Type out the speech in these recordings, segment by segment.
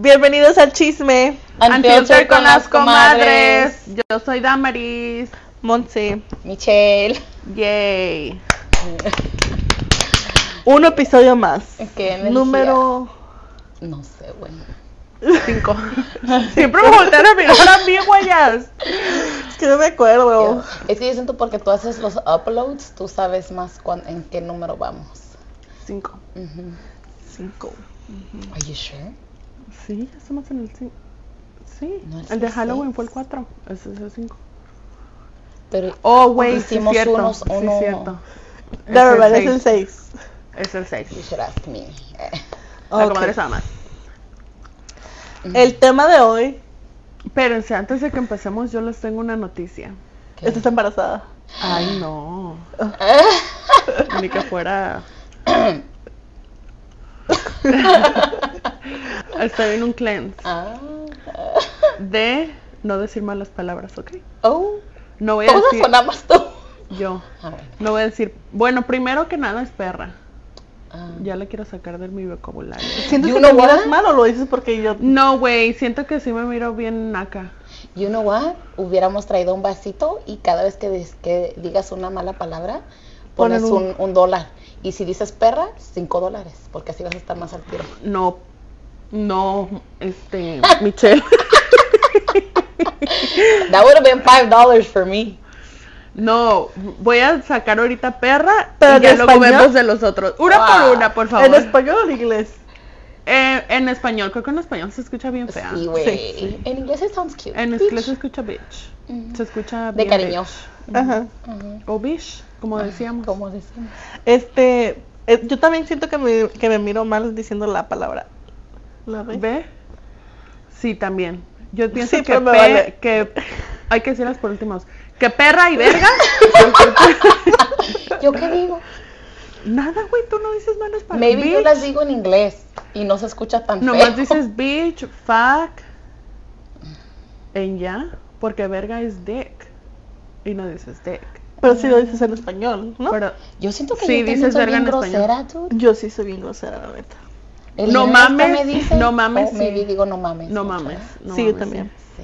Bienvenidos al chisme. Unfiltered con las comadres. Yo soy Damaris. Monse. Michelle. Yay. Un episodio más. ¿Qué energía? Número No sé, bueno. Cinco. Siempre me voltean a mirar a mí, güeyas. Es que no me acuerdo. Es que yo siento porque tú haces los uploads, tú sabes más cuán- en qué número vamos. Cinco. Cinco. Are you sure? Sí, ya estamos en el cinco. Sí, No, el de Halloween fue el cuatro. Ese es el cinco. Pero Oh, güey, sí, hicimos cierto. unos, sí, uno. cierto. De verdad, es el 6. Es el seis. You should ask me. La comadre sabe más. El tema de hoy. Espérense, antes de que empecemos, yo les tengo una noticia. ¿Qué? Estás embarazada. Ay, no. Ni que fuera. Estoy en un cleanse Ah. de no decir malas palabras, ¿ok? Oh. No voy a Todos decir sonamos tú. yo. Bueno. No voy a decir. Bueno, primero que nada es perra. Ah. Ya la quiero sacar de mi vocabulario. ¿Sientes You que know te miras mal o lo dices porque yo... No, güey, siento que sí me miro bien naca. You know what? Hubiéramos traído un vasito y cada vez que, digas una mala palabra, pones un- un, un dólar. Y si dices perra, cinco dólares, porque así vas a estar más al tiro. No, no, este, Michelle. That would have been five dollars for me. No, voy a sacar ahorita perra ¿Pero y ya español? vemos de los otros. Una Wow. por una, por ¿En favor. español o en inglés? Eh, en español, creo que en español se escucha bien fea. Sí, güey. Sí, sí. En inglés it sounds cute. En Bitch. inglés se escucha bitch. Ujú. Se escucha De cariño. bitch. Ajá. Ujú. O bish, como decíamos. Como decimos. Este... eh, yo también siento que me, que me miro mal diciendo la palabra. ¿La ve? ¿Ve? Sí, también. Yo pienso Sí, que, pe- vale. que hay que decirlas por últimos. Que perra y verga. ¿Yo qué digo? Nada, güey, tú no dices malas palabras. Maybe yo Bitch. las digo en inglés y no se escucha tan Nomás feo. dices bitch, fuck. En ya, porque verga es dick. Y no dices dick. Pero sí lo dices en español, ¿no? Pero Yo siento que Sí, yo dices soy verga bien en español. grosera, dude. Yo sí soy bien grosera, la neta. El No mames, me dice, no mames, o maybe sí. digo no mames. no mames. no sí, yo también. Sí.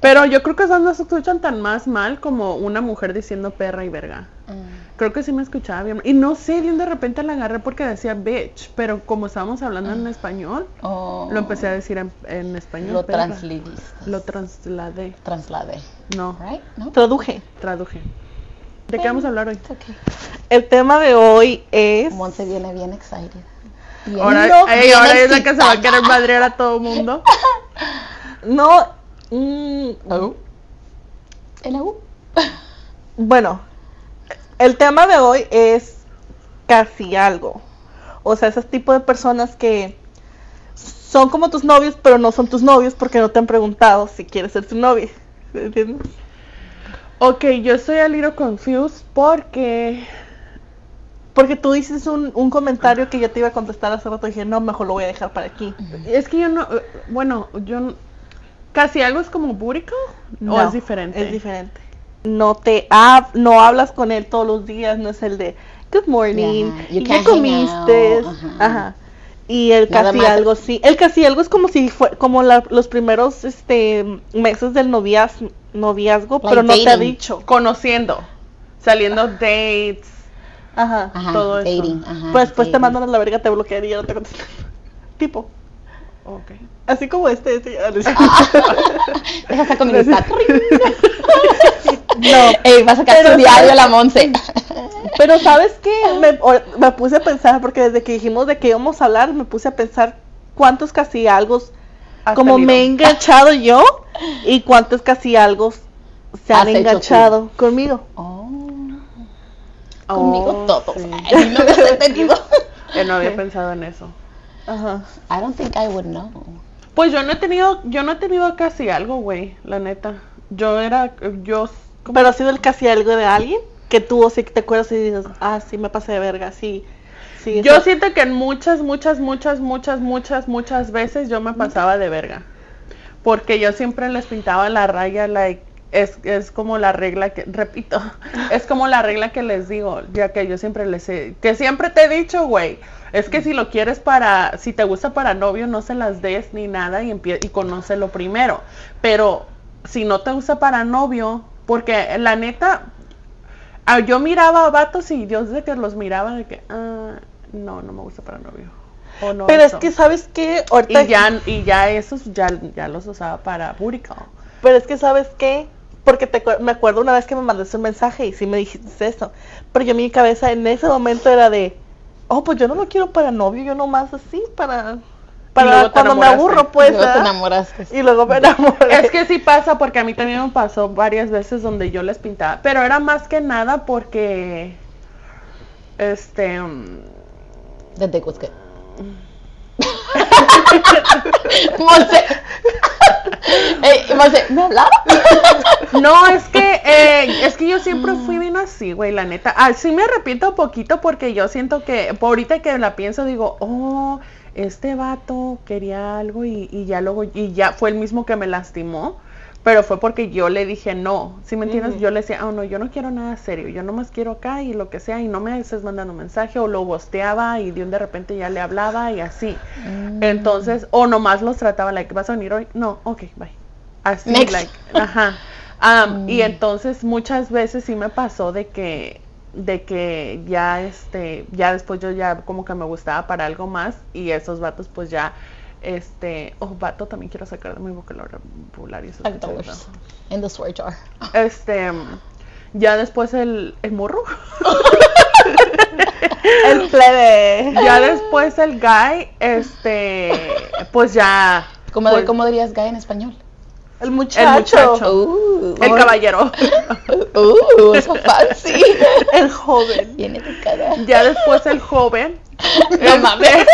Pero yo creo que esas no se escuchan tan más mal como una mujer diciendo perra y verga. Mm. Creo que sí me escuchaba bien. Y no sé, bien de repente la agarré porque decía bitch. Pero como estábamos hablando en español, Oh, lo empecé a decir en, en español. Lo translidiste. Lo trasladé. trasladé. No, Right? ¿No? Traduje. traduje. ¿De qué vamos a hablar hoy? Okay. El tema de hoy es... Monse viene bien excited. Bien Ahora, no, ey, ahora es la que se va a querer madrear a todo mundo. No... mm, ¿En la U? Bueno, el tema de hoy es casi algo. O sea, ese tipo de personas que son como tus novios, pero no son tus novios porque no te han preguntado si quieres ser su novia. ¿Entiendes? Ok, yo estoy a little confused porque... Porque tú dices un, un comentario que yo te iba a contestar hace rato y dije, no, mejor lo voy a dejar para aquí. Es que yo no... eh, Bueno, yo... ¿Casi algo es como búrico? ¿O No, es diferente? Es diferente. No te hab- no hablas con él todos los días, no es el de good morning, Yeah, you ¿y can't qué comiste? ajá. Ajá. Y el casi más. algo sí. El casi algo es como si fue como la- los primeros este meses del noviaz, noviazgo, Like pero no te ha dicho. Conociendo. Saliendo dates. Ajá. Ajá, Todo eso. Ajá, Pues después te mandan a la verga, te bloquean y ya no te contestan. Tipo, Ok. así como este, este, ah. Deja mi. No, Ey, va a sacar Pero su diario ¿sabes? la Monse. Pero sabes qué, me, me puse a pensar, porque desde que dijimos de que íbamos a hablar, me puse a pensar cuántos casi algo, como tenido. me he enganchado yo, y cuántos casi algo se han enganchado conmigo. Oh, Oh, conmigo todos. sí. Ay, no me has entendido. Yo no había Sí. pensado en eso. Ajá. I don't think I would know. Pues yo no he tenido, yo no he tenido casi algo, güey, la neta. Yo era, yo. Pero ha sido el casi algo de alguien que tú o sí que te acuerdas y dices, ah, sí me pasé de verga, sí. sí yo eso". siento que en muchas, muchas, muchas, muchas, muchas, muchas veces yo me pasaba de verga. Porque yo siempre les pintaba la raya, like, es, es como la regla que, repito, es como la regla que les digo, ya que yo siempre les he, que siempre te he dicho, güey, es que si lo quieres para, si te gusta para novio, no se las des ni nada y, empie- y conócelo primero. Pero si no te gusta para novio, porque la neta, ah, yo miraba a vatos y Dios de que los miraba de que, ah, no, no me gusta para novio. O no, Pero es que, ¿sabes qué? Ahorita, y ya, y ya esos ya, ya los usaba para booty call. Pero es que, ¿sabes qué? Porque te, me acuerdo una vez que me mandaste un mensaje y sí me dijiste eso. Pero yo mi cabeza en ese momento era de, oh, pues yo no lo quiero para novio, yo nomás así, para, para cuando me aburro, pues. Luego te enamoraste. Y luego me enamoré. Es que sí pasa porque a mí también me pasó varias veces donde yo les pintaba, pero era más que nada porque este mm, they was good. Monse. Ey, Monse, ¿me hablaron? no es que eh, es que yo siempre fui bien así, güey, la neta. Ah, sí me arrepiento un poquito porque yo siento que por ahorita que la pienso digo, "Oh, este vato quería algo y, y ya luego y ya fue el mismo que me lastimó." Pero fue porque yo le dije no, si me entiendes? Yo le decía, oh no, yo no quiero nada serio, yo nomás quiero acá y lo que sea, y no me estés mandando mensaje, o lo bosteaba y de un de repente ya le hablaba y así. Mm. Entonces, o nomás los trataba, like, ¿vas a venir hoy? No, ok, bye. Así, Next. like, ajá. Y Mm. entonces muchas veces sí me pasó de que, de que ya, este, ya después yo ya como que me gustaba para algo más y esos vatos pues ya, este, oh, vato también quiero sacar de mi vocabulario. eso feo. In the swear jar. Este, ya después el, el morro. El plebe. ya después el guy, este, pues ya. ¿Cómo, pues, ¿Cómo dirías gay en español? El muchacho. muchacho. Uh, El caballero. uh, eso fancy. El joven. Ya después el joven. No mames.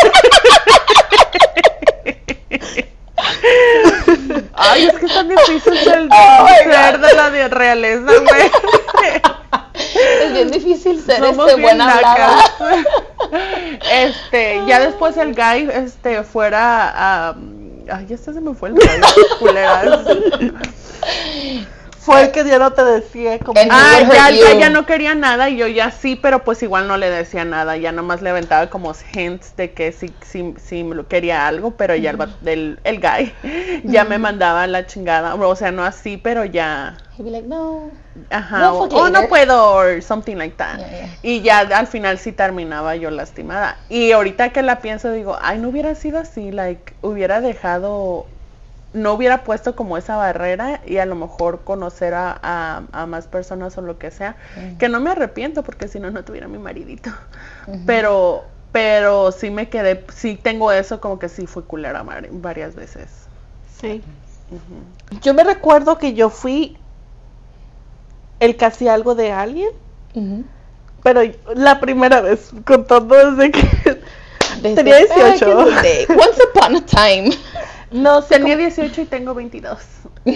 Ay, es que es tan difícil ser, Oh ser de la realeza, güey. Es bien difícil ser Somos este bien buena. Este, ya después el guy, este, fuera a... ay, ya se me fue el rollo, culera. Fue el que ya no te decía como... Ah, ya, ya, ya no quería nada y yo ya sí, pero pues igual no le decía nada, ya nomás le aventaba como hints de que sí, sí, sí me lo quería algo, pero ya el, el, el guy ya me mandaba la chingada, o sea, no así, pero ya, He'd be like, no. ajá, No, o, "Oh, no later". puedo, or something like that. Yeah, yeah. Y ya al final sí terminaba yo lastimada. Y ahorita que la pienso digo, ay, no hubiera sido así, like, hubiera dejado, no hubiera puesto como esa barrera y a lo mejor conocer a, a- a más personas o lo que sea, que no me arrepiento porque si no, no tuviera mi maridito. Pero, pero sí me quedé, sí tengo eso como que sí fui culera mar- varias veces. Sí. Yo me recuerdo que yo fui el casi algo de alguien, pero la primera vez, contando desde que Desde tenía back in 18. the day. Once upon a time. No sé, Tenía 18 y tengo 22.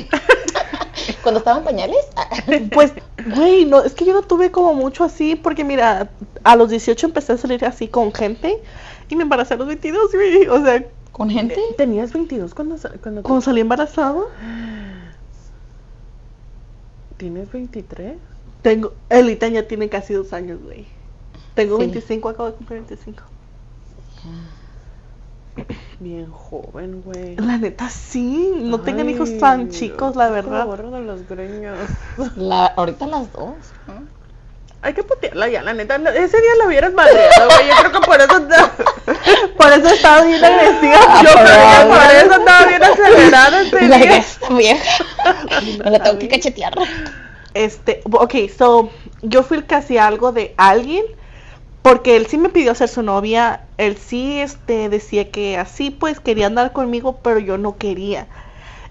Cuando estaban pañales. pues, güey, no, es que yo no tuve como mucho así, porque mira, a los 18 empecé a salir así con gente y me embaracé a los 22, güey. O sea, ¿Con gente? ¿Tenías 22 cuando, cuando cuando salí embarazada, tienes 23? tengo, Elita ya tiene casi dos años, güey. Tengo Sí. 25, acabo de cumplir 25. Bien joven, güey. La neta, sí, no tengan hijos tan Ay, chicos, la verdad. De los greños. La, ahorita las dos. ¿no? Hay que putearla ya, la neta. Ese día la hubieras madreado, güey. Yo creo que por eso Por eso estaba bien agresiva. Ah, yo creo que por eso andaba bien acelerada ese La día. esta vieja. Me la tengo que cachetear. Este, ok, so, yo fui el casi algo de alguien, porque él sí me pidió ser su novia, él sí, este, decía que así, pues, quería andar conmigo, pero yo no quería.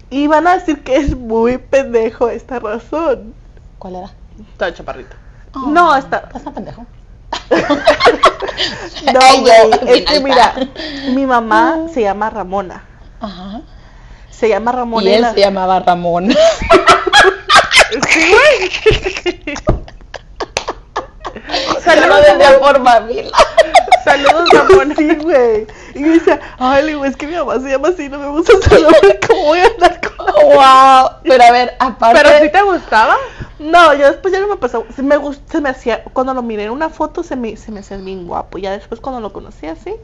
Y van a decir que es muy pendejo esta razón. ¿Cuál era? Está chaparrito. Oh, No, está- Estás tan pendejo. No, güey, es que mira, mi mamá se llama Ramona. Ajá. Se llama Ramona. Y él la- se llamaba Ramón. Sí, güey. Saludos, desde amor. por Mavila. Saludos, Ramón. Sí, güey. Y me dice, ay, le digo, es que mi mamá se llama así, no me gusta nombre, ¿cómo voy a andar con wow. Pero a ver, aparte. ¿Pero si te gustaba? No, yo después ya no me pasó. Se me, gust- se me hacía, cuando lo miré en una foto, se me, se me hacía bien guapo. Ya después, cuando lo conocí así,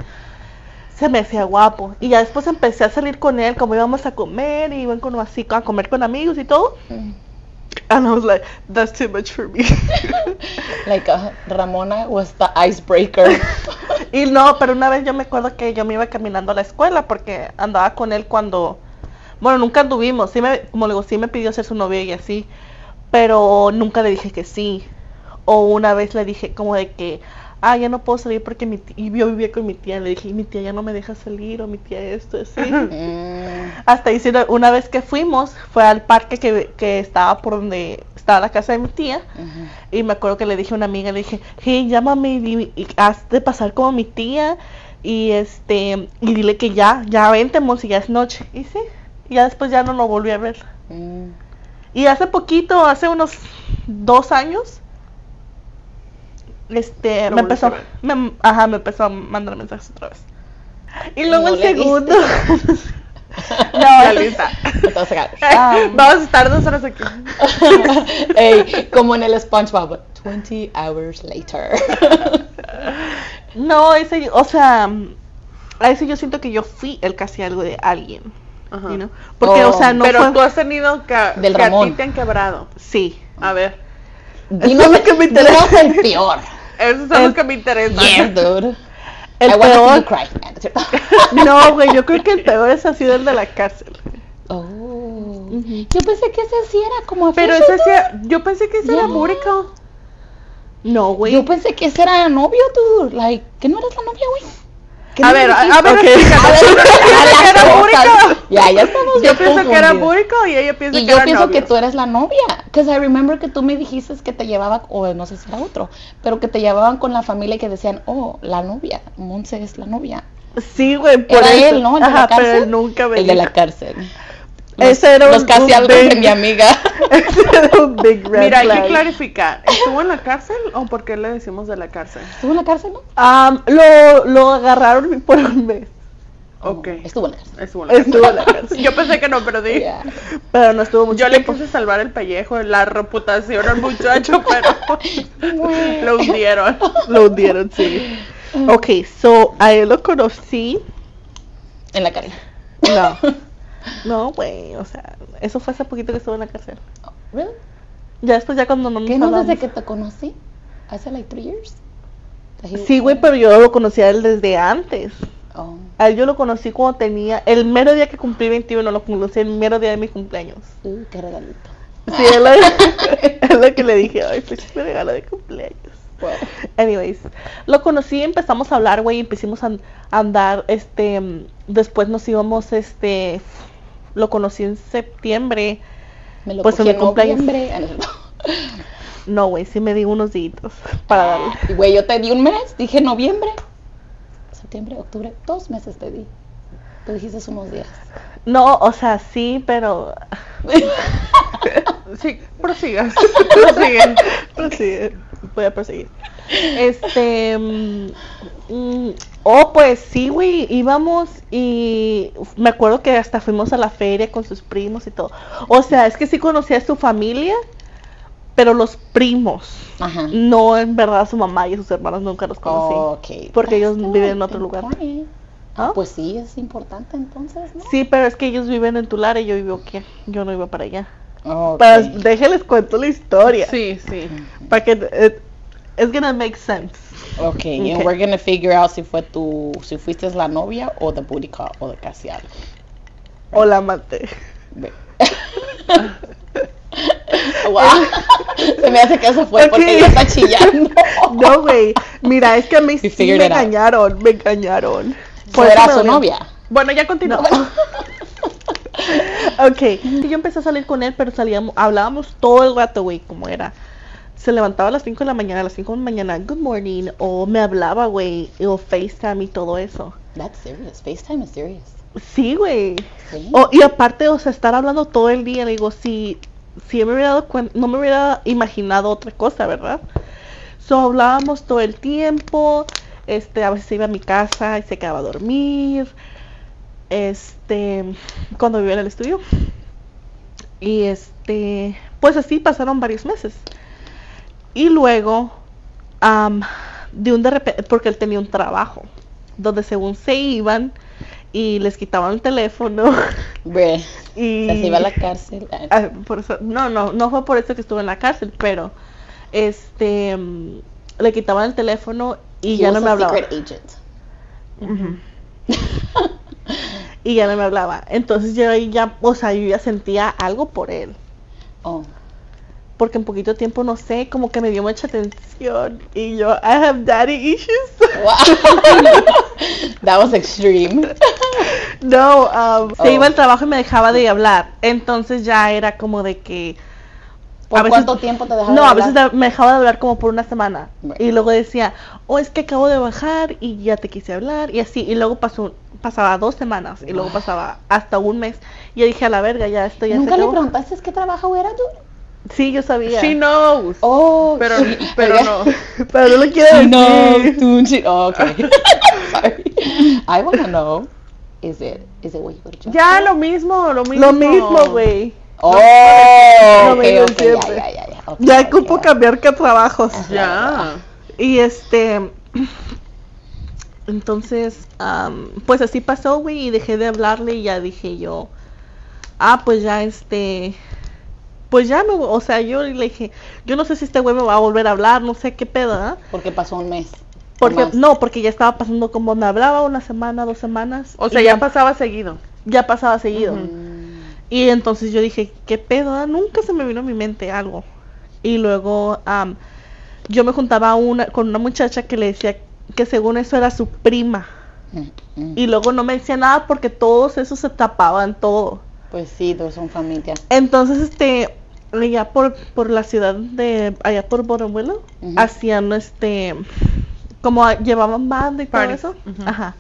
se me hacía guapo. Y ya después empecé a salir con él, como íbamos a comer, y iban como así a comer con amigos y todo. Mm. And I was like, that's too much for me. Like uh, Ramona was the icebreaker. y no, pero una vez yo me acuerdo que yo me iba caminando a la escuela porque andaba con él cuando, bueno, nunca anduvimos. Sí me, como le digo, sí me pidió ser su novia y así, pero nunca le dije que sí. O una vez le dije como de que, ah, ya no puedo salir porque mi tía, y yo vivía con mi tía. Le dije, mi tía ya no me deja salir o mi tía esto, así. Hasta sí, una vez que fuimos, fue al parque que, que estaba por donde estaba la casa de mi tía. Y me acuerdo que le dije a una amiga, le dije, hey, llámame y, y haz de pasar como mi tía. Y este, y dile que ya, ya vente, Monsi, ya es noche. Y sí, y ya después ya no lo volví a ver. Mm. Y hace poquito, hace unos dos años, este, me empezó, me, ajá, me empezó a mandar mensajes otra vez. Y luego no el segundo. no, lista. Um, Vamos a estar dos horas aquí. Ey, como en el SpongeBob. 20 hours later. no, ese, o sea, a ese yo siento que yo fui el casi algo de alguien. Ajá. you know? Porque, Oh, o sea, no Pero fue- tú has tenido que, Del que a ti Ramón. te han quebrado. Sí. A ver, Dinos, es lo que me interesa. el peor. Eso es El- lo que me interesa. Yes, dude. El I want to see peor. cry. ¿no güey, yo creo que el peor es así el de la cárcel. Oh. Yo pensé que ese sí era como Pero ese sí, yo pensé que ese era Yeah. Burico. No, güey. Yo pensé que ese era novio, dude. Like, ¿que no eres la novia, güey? ¿Qué A ver, a, a ver, Ok. explícame. A ver, Yo pienso. Ya, ya estamos Yo pienso que era. Burico y ella piensa Y que yo era pienso novio. que tú eres la novia. Because I remember que tú me dijiste que te llevaba, o no sé si era otro, pero que te llevaban con la familia y que decían, oh, la novia, Monse es la novia. Sí, güey, por Era eso. él, ¿no? El de Ajá, la cárcel. pero él nunca me El de la cárcel. Ese era Los un- casi un algo de big- mi amiga. Ese era un big red Mira, hay flag. que clarificar. ¿Estuvo en la cárcel o por qué le decimos de la cárcel? ¿Estuvo en la cárcel, no? Lo, lo agarraron por un mes, Ok. Estuvo en la cárcel. Estuvo en la cárcel. Estuvo en la cárcel. Yo pensé que no, pero di. Yeah. pero no estuvo mucho Yo le tiempo. quise salvar el pellejo, la reputación al muchacho, pero lo hundieron. Lo hundieron, sí. Ok, so, a él lo conocí. En la cárcel. No. No, güey, o sea, eso fue hace poquito que estuvo en la cárcel. Oh, really? Ya después, ya cuando no nos ¿Qué no hablamos. desde que te conocí? ¿Hace like three years? Sí, güey, there? pero yo lo conocí a él desde antes. Oh. A él yo lo conocí cuando tenía, el mero día que cumplí 21, lo conocí el mero día de mi cumpleaños. Uh, qué regalito. Sí, es lo, es lo que le dije, ay, pues me regalo de cumpleaños. Wow. Anyways, lo conocí, empezamos a hablar, güey, y empezamos a an- a andar, este, después nos íbamos, este, lo conocí en septiembre. Me lo Pues en mi cumpleaños. noviembre. Ah, no, güey, sí me di unos días para darle. Y güey, yo te di un mes, dije noviembre, septiembre, octubre, dos meses te di. Tú dijiste unos días. No, o sea, sí, pero... Sí, prosigas. Prosigue. Prosigue, voy a proseguir. Este. mm, mm, oh, pues sí, güey. Íbamos y me acuerdo que hasta fuimos a la feria con sus primos y todo. O sea, es que sí conocía a su familia, pero los primos. Ajá. No, en verdad, a su mamá y a sus hermanos nunca los conocí. Ok. Porque ellos That's viven en otro lugar. important. ¿Ah? Pues sí, es importante entonces, ¿no? Sí, pero es que ellos viven en Tulare y yo vivo aquí. Yo no iba para allá. Ok. Pero déjenles cuento la historia. Sí, sí. Para que. eh, it's gonna make sense. Ok, and Ok. we're gonna figure out si fue tu, si fuiste la novia o the booty call o de casi algo. O la. Ve. wow. Se me hace que eso fue porque Ok. ella está chillando. No, güey. Mira, es que a mí sí me engañaron. Me engañaron. Fue eso era me su novia. Bueno, ya continúa. Ok. Y yo empecé a salir con él, pero salíamos, hablábamos todo el rato, güey, como era. Se levantaba a las 5 de la mañana, a las 5 de la mañana, good morning, o me hablaba, güey, o FaceTime y todo eso. That's serious. FaceTime is serious. Sí, güey. Sí. O- y aparte, o sea, estar hablando todo el día, le digo, si, si me hubiera dado cuenta, no me hubiera imaginado otra cosa, ¿verdad? So, hablábamos todo el tiempo, este, a veces iba a mi casa y se quedaba a dormir, este, cuando vivía en el estudio. Y este, pues así pasaron varios meses. Y luego, am, de un de repente, porque él tenía un trabajo, donde según se iban y les quitaban el teléfono. Bre, y se iba a la cárcel. Ah, por eso, no, no, no fue por eso que estuvo en la cárcel, pero este le quitaban el teléfono y He ya no me hablaba. secret agent. Ujú. y ya no me hablaba. Entonces yo ahí ya, o sea, yo ya sentía algo por él. Oh. Porque en poquito tiempo, no sé, como que me dio mucha atención. Y yo, I have daddy issues. Wow. That was extreme. no, um, se Oh. iba al trabajo y me dejaba de hablar. Entonces ya era como de que... ¿Por a veces- cuánto tiempo te dejaba No, de a veces hablar? me dejaba de hablar como por una semana. Y luego decía, oh, es que acabo de bajar y ya te quise hablar. Y así, y luego pasó, pasaba dos semanas. Y luego pasaba hasta un mes. Y yo dije, a la verga, ya esto ya se ¿Nunca le acabó". preguntaste qué trabajo era tú? Sí, yo sabía. She knows. Oh, Pero, pero no. Pero no lo quiero decir. tú, she- oh, okay. Sorry. I wanna know. Is it, is it what you to Ya lo mismo, lo mismo. Lo mismo, güey. Oh, No ok, me ok, lo ya, ya, ya, ya. ok, Ya ocupo ya. cambiar que trabajos. Ya. Y este. Entonces, am, pues así pasó, güey, y dejé de hablarle y ya dije yo, ah, pues ya este, pues ya no, o sea, yo le dije, yo no sé si este güey me va a volver a hablar, no sé qué pedo, ¿ah? Porque pasó un mes. Porque, más. no, porque ya estaba pasando como me hablaba una semana, dos semanas. O sea, ya pasaba seguido. ya pasaba seguido. Y entonces yo dije, ¿qué pedo? ah? Nunca se me vino a mi mente algo. Y luego am, yo me juntaba una, con una muchacha que le decía que según eso era su prima. mm, mm. Y luego no me decía nada porque todos esos se tapaban todo. Pues sí, todos son familia. Entonces, este, allá por, por la ciudad de, allá por Borobuelo, Ujú. hacían, este, como a- llevaban banda y todo Parties, eso. ujú. Ajá.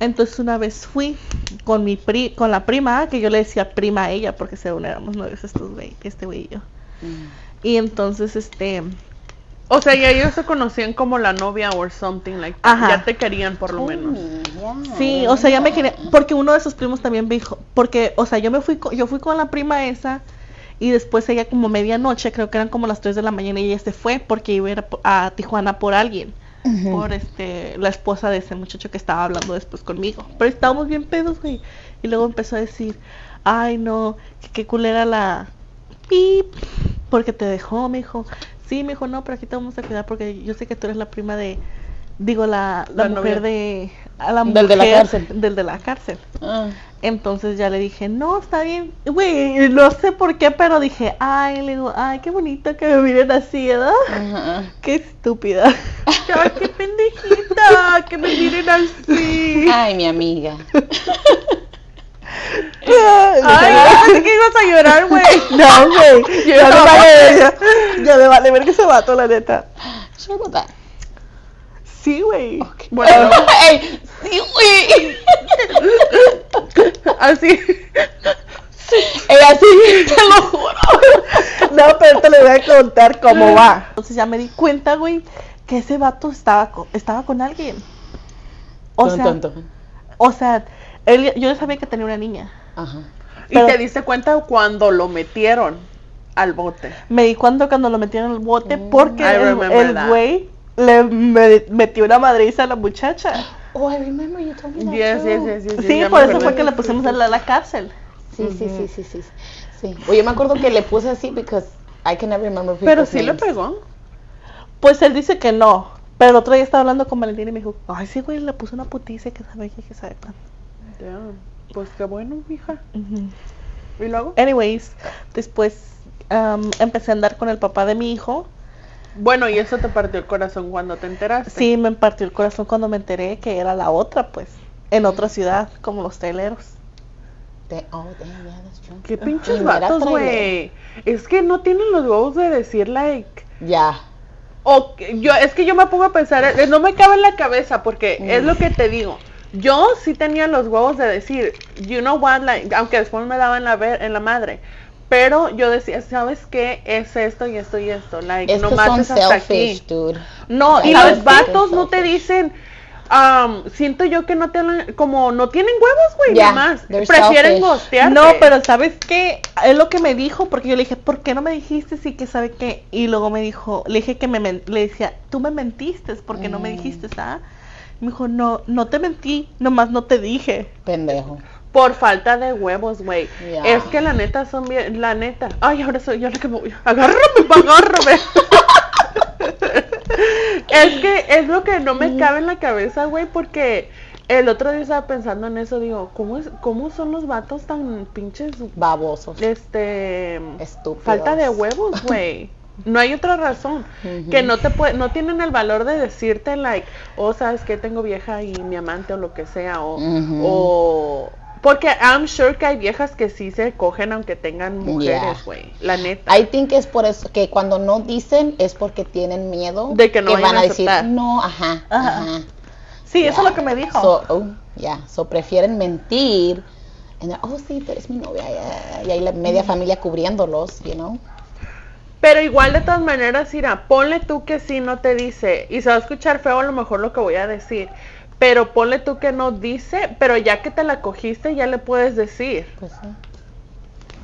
Entonces una vez fui con mi pri, con la prima, que yo le decía prima a ella, porque según éramos novios estos güey, este güey y yo. Mm. Y entonces, este, O sea, y ellos se conocían como la novia or something like that. Ajá. Ya te querían por lo menos. Oh, ya, sí, o sea, ya me ya. quería, porque uno de sus primos también me dijo, porque, o sea, yo me fui, yo fui con la prima esa, y después ella como medianoche, creo que eran como las 3 de la mañana, y ella se fue porque iba a ir a, Tijuana por alguien. Por este la esposa de ese muchacho que estaba hablando después conmigo. Pero estábamos bien pedos, güey. Y luego empezó a decir, ay no, qué culera la pip, porque te dejó, me dijo. Sí, me dijo, no, pero aquí te vamos a cuidar porque yo sé que tú eres la prima de, digo, la, la, La mujer novia. de, a la Del de la mujer cárcel. Del de la cárcel. Ah, Entonces ya le dije, no, está bien. Güey, no sé por qué, pero dije, ay, le digo, ay, qué bonito que me miren así, ¿verdad? ajá. Qué estúpida. Ay, qué pendejita, que me miren así. Ay, mi amiga. Ay, yo pensé que ibas a llorar, güey. No, güey. Yo Ya me vale, ya, ya me vale ver que se vato, la neta. That. Sí, güey. Bueno, Ey, sí, güey. así. Ella sí, te lo juro. No, pero te le voy a contar cómo va. Entonces ya me di cuenta, güey, que ese vato estaba con, estaba con alguien. O sea, ton, ton. o sea, él, yo ya sabía que tenía una niña. Ajá. Y te diste cuenta cuando lo metieron al bote. Me di cuenta cuando lo metieron el bote Mm. porque el güey le me- metió una madriza a la muchacha. Oh, I remember you told me that Yes, too. yes, yes, yes. Sí, por eso fue que le pusimos a la, a la cárcel. Sí, sí, sí, sí, sí. Sí. Oye, me acuerdo que le puse así because I can never remember Pero sí le pegó. Pues él dice que no. Pero el otro día estaba hablando con Valentina y me dijo, ay, sí, güey, le puso una putiza que sabe que, que sabe cuándo". Damn. Pues qué bueno, hija. ¿Y luego? Anyways, después am, empecé a andar con el papá de mi hijo. Bueno, y eso te partió el corazón cuando te enteraste. Sí, me partió el corazón cuando me enteré que era la otra, pues, en otra ciudad, como los traileros. De- oh, damn, yeah, that's true. Qué pinches era vatos, güey. Es que no tienen los huevos de decir, like. Ya. O que- yo, es que yo me pongo a pensar, eh, no me cabe en la cabeza porque Mm. es lo que te digo. Yo sí tenía los huevos de decir, you know what, like, aunque después me daban la ver en la madre. Pero yo decía, ¿sabes qué? Es esto y esto y esto. Like, Es no mates hasta selfish, aquí. dude. No, y ¿Sabes los vatos no te dicen, am, siento yo que no tienen, como no tienen huevos, güey, Yeah, nada más. Prefieren gostearte. No, pero ¿sabes qué? Es lo que me dijo, porque yo le dije, ¿por qué no me dijiste? Sí, que sabe qué. Y luego me dijo, le dije que me men- le decía, tú me mentiste, ¿por qué no me Mm. dijiste, ah? Me dijo, no, no te mentí, nomás no te dije. Pendejo. Por falta de huevos, güey. Es que la neta son bien, la neta. Ay, ahora soy yo la que me voy. Agárrame, agárrame. es que es lo que no me cabe en la cabeza, güey, porque el otro día estaba pensando en eso, digo, ¿cómo, es, cómo son los vatos tan pinches, Babosos. este, Estúpidos. falta de huevos, güey? No hay otra razón. Que no te puede, no tienen el valor de decirte, like, oh, sabes que tengo vieja y mi amante o lo que sea, o, o porque I'm sure que hay viejas que sí se cogen aunque tengan mujeres, Yeah. güey. La neta. I think es por eso que cuando no dicen es porque tienen miedo De que no van a a decir aceptar. no, ajá, Ajá. ajá. Sí, eso es Yeah. lo que me dijo. So, oh, yeah. So prefieren mentir. And then, oh, sí, tú eres mi novia. yeah. Y ahí la media familia cubriéndolos, you know. Pero igual de todas maneras, Ira, ponle tú que sí no te dice, y se va a escuchar feo a lo mejor lo que voy a decir, pero ponle tú que no dice, pero ya que te la cogiste ya le puedes decir. Pues sí.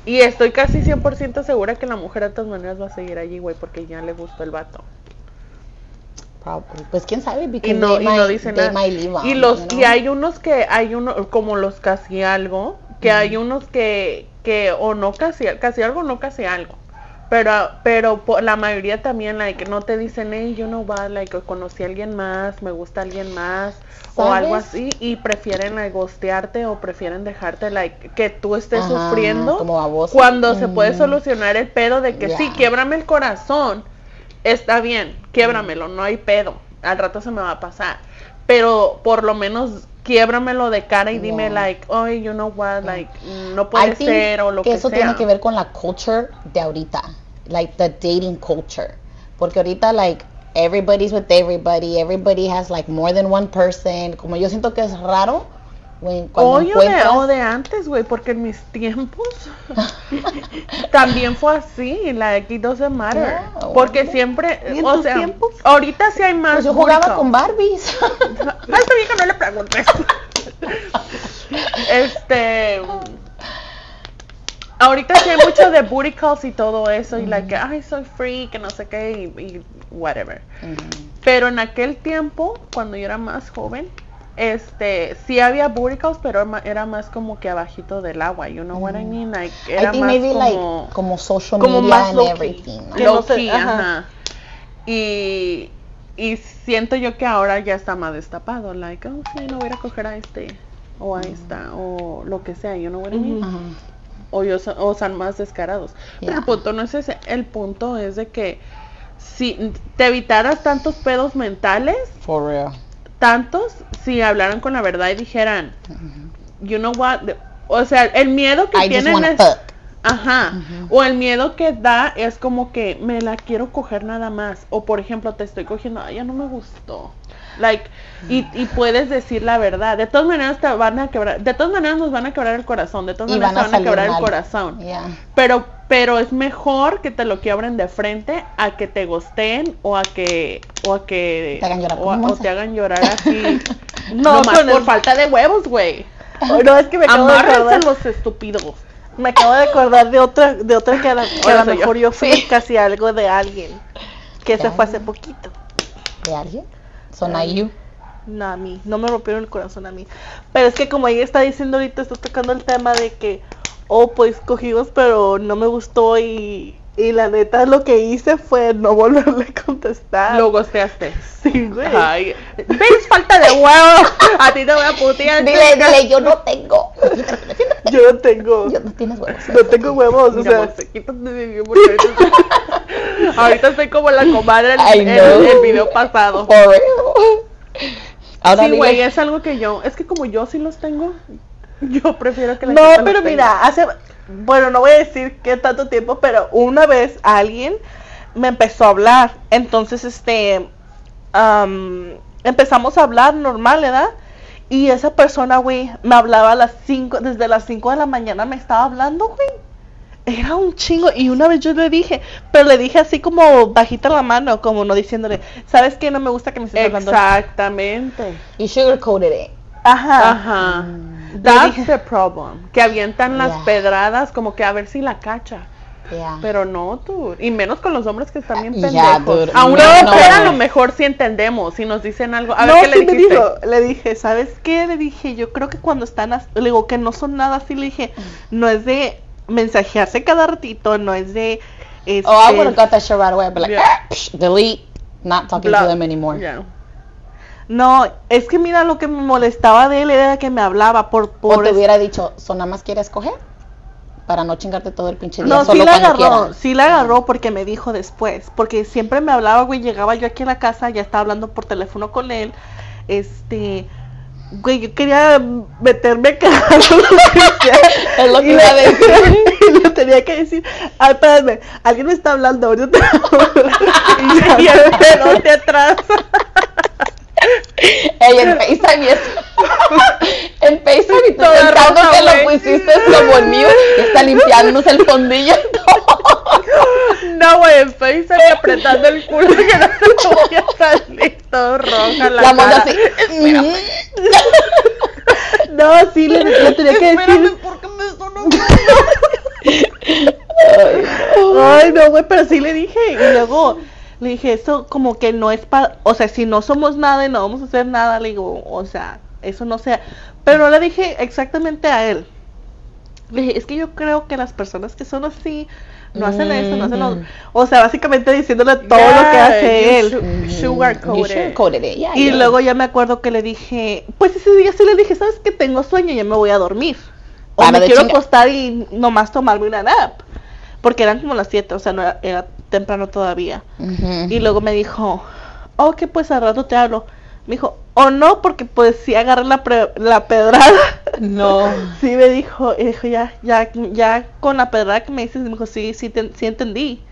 Y estoy casi 100% segura que la mujer de todas maneras va a seguir allí, güey, porque ya le gustó el vato. Probably. Pues quién sabe, Y no, they y no might- dice they nada. on, Y los you know? y hay unos que hay uno como los casi algo, que hay unos que que o no casi casi algo no casi algo. Pero pero po- la mayoría también like no te dicen, "Hey, you know what, like conocí a alguien más, me gusta alguien más." O algo así y prefieren like, gostearte o prefieren dejarte like que tú estés Ajá, sufriendo como cuando se puede solucionar el pedo de que sí, quiebrame el corazón, está bien, quiébramelo, no hay pedo, al rato se me va a pasar, pero por lo menos quiébramelo de cara y dime like, oh, you know what, like, no puede ser o lo que, eso sea. tiene que ver con la culture de ahorita, like the dating culture, porque ahorita like everybody's with everybody, everybody has like more than one person, como yo siento que es raro when- Oye, o de, de antes, güey, porque en mis tiempos también fue así, like, it doesn't matter. Yeah, porque siempre, ¿Y en o sea, tiempos? ahorita sí hay más. pues yo jugaba con. Barbies. A esta vieja no le preguntes. este. Ahorita sí hay mucho de booty calls y todo eso. Y la que, ay, soy free, que no sé qué, y, y whatever. Pero en aquel tiempo, cuando yo era más joven, este, sí había calls, pero era más como que abajito del agua. You know what I mean? Like, I era think más maybe como, like como social como media más and everything. key, ajá. ajá. Y, y siento yo que ahora ya está más destapado. Like, oh, sí, no voy a coger a este o a esta o lo que sea, you know what I mean? Ajá. o, yo, o son más descarados. Pero el Yeah. punto no es ese, el punto es de que si te evitaras tantos pedos mentales, For real. Tantos, si hablaran con la verdad y dijeran, you know what, The- o sea, el miedo que I tienen es, fuck. ajá, o el miedo que da es como que me la quiero coger nada más, o por ejemplo te estoy cogiendo, ay, ya no me gustó. Like, y, y puedes decir la verdad. De todas maneras te van a quebrar, de todas maneras nos van a quebrar el corazón, de todas Y maneras van a te van a quebrar el corazón. Yeah. Pero, pero es mejor que te lo quiebren de frente a que te gosteen o a que, o a que, Te hagan llorar o, te hagan llorar así. No, no, más con por el- falta de huevos, güey. No, es que me acabo de los estúpidos. me acabo de acordar de otra, de otra que a, la- que a Ahora lo yo. mejor yo fui Sí. casi algo de alguien. Que se fue hace poquito. ¿De alguien? So now you. No, a mí, no me rompieron el corazón a mí. Pero es que como ella está diciendo ahorita, está tocando el tema de que, oh, pues cogimos, pero no me gustó y, y la neta lo que hice fue no volverle a contestar. Lo gosteaste. Sí, güey. Ay, ves falta de huevos. A ti te voy a putear. Dile, dile, yo no tengo. Yo no tengo, Yo no tienes huevos. no tengo huevos, o sea, quítate de mí, ahorita, ahorita estoy como la comadre en el video pasado. Real. Ahora Sí, güey, es algo que yo, es que como yo sí los tengo, yo prefiero que la No, gente pero mira, hace, bueno, no voy a decir qué tanto tiempo, pero una vez alguien me empezó a hablar, entonces, este, am, empezamos a hablar normal, ¿verdad? Y esa persona, güey, me hablaba a las 5, desde las 5 de la mañana me estaba hablando, güey. Era un chingo y una vez yo le dije, pero le dije así como bajita la mano, como no diciéndole, ¿sabes qué? No me gusta que me estés hablando. Exactamente. You sugarcoated it. Ajá. Ajá. That's the problem. Que avientan las Yeah. pedradas como que a ver si la cacha. Yeah. Pero no, tú. Y menos con los hombres que están bien pendejos. dude. a una No, mujer no. a lo mejor sí entendemos. Si nos dicen algo. A no, ver qué sí le dijiste. le dije, ¿sabes qué? Le dije, yo creo que cuando están, le digo que no son nada así, le dije, no es de mensajearse cada ratito, no es de... Este, oh, I would have got that shit right away. I'd be like, Yeah. "Ah, psh, delete. Not talking Bla- to them anymore. No, es que mira, lo que me molestaba de él era que me hablaba por... O por te es- hubiera dicho, ¿so nada más quieres coger? Para no chingarte todo el pinche día. No, solo sí la agarró, sí la agarró porque me dijo después, porque siempre me hablaba, güey, llegaba yo aquí a la casa, ya estaba hablando por teléfono con él, este, güey, yo quería meterme Es lo que iba a decir. y le tenía que decir, ay, espérame, alguien me está hablando, ahorita te hablo". y ya, Y el pelote atrás. Ey, en FaceTime y eso. en FaceTime y tú Toda pensando roja, que lo pusiste como el mío y está limpiándose el fondillo. todo. No, güey, en y apretando el culo que no se lo voy a salir todo roja la, La manda cara. así. no, sí, le, le tenía que decir, porque me sonó. Ay, no, güey, pero sí le dije. Y luego le dije, eso como que no es para. O sea, si no somos nada y no vamos a hacer nada, le digo, o sea, eso no sea. Pero no le dije exactamente a él. Le dije, es que yo creo que las personas que son así no hacen eso, no hacen lo. Mm. O sea, básicamente diciéndole todo lo que hace él. Sugarcoated. sugarcoated it, yeah, Y yeah. luego ya me acuerdo que le dije, pues ese día sí le dije, ¿sabes que Tengo sueño, ya me voy a dormir. O Para me quiero chinga. acostar y nomás tomarme una nap. Porque eran como las 7, o sea, no era, era temprano todavía. Y luego me dijo, oh, que pues al rato te hablo. Me dijo, o no, porque pues sí agarré la, pre- la pedrada. No. sí me dijo, y dijo, ya, ya, ya con la pedrada que me dices, me dijo, sí, sí, te- sí entendí.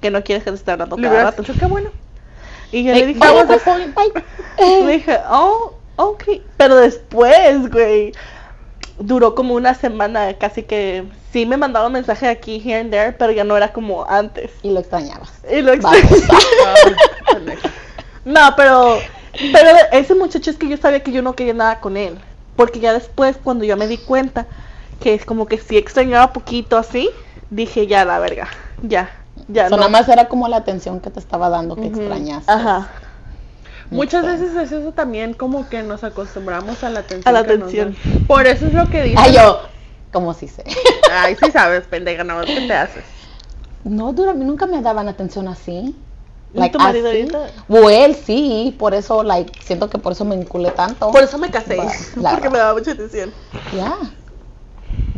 Que no quieres que te esté hablando cada rato. qué bueno. Y yo le dije, "Oh, favor, bye". le dije, oh, ok. Pero después, güey, duró como una semana, casi que sí me mandaba mensaje aquí, here and there, pero ya no era como antes. Y lo extrañabas. Y lo pendeja. No, pero, pero ese muchacho es que yo sabía que yo no quería nada con él. Porque ya después, cuando yo me di cuenta que es como que sí extrañaba poquito así, dije, ya la verga, ya, ya. So, no. nada más era como la atención que te estaba dando que Ujú, extrañas. Ajá, Muchas veces es eso también como que nos acostumbramos a la atención. A la. Por eso es lo que dicen. Ay, yo, como si sé. Ay, sí sabes, pendeja, nada más que te haces. No, dura, a mí nunca me daban atención así. ¿Y tu marido así. ahorita? O él sí, por eso, like, siento que por eso me enculé tanto. por eso me casé, porque me daba mucha atención. Ya.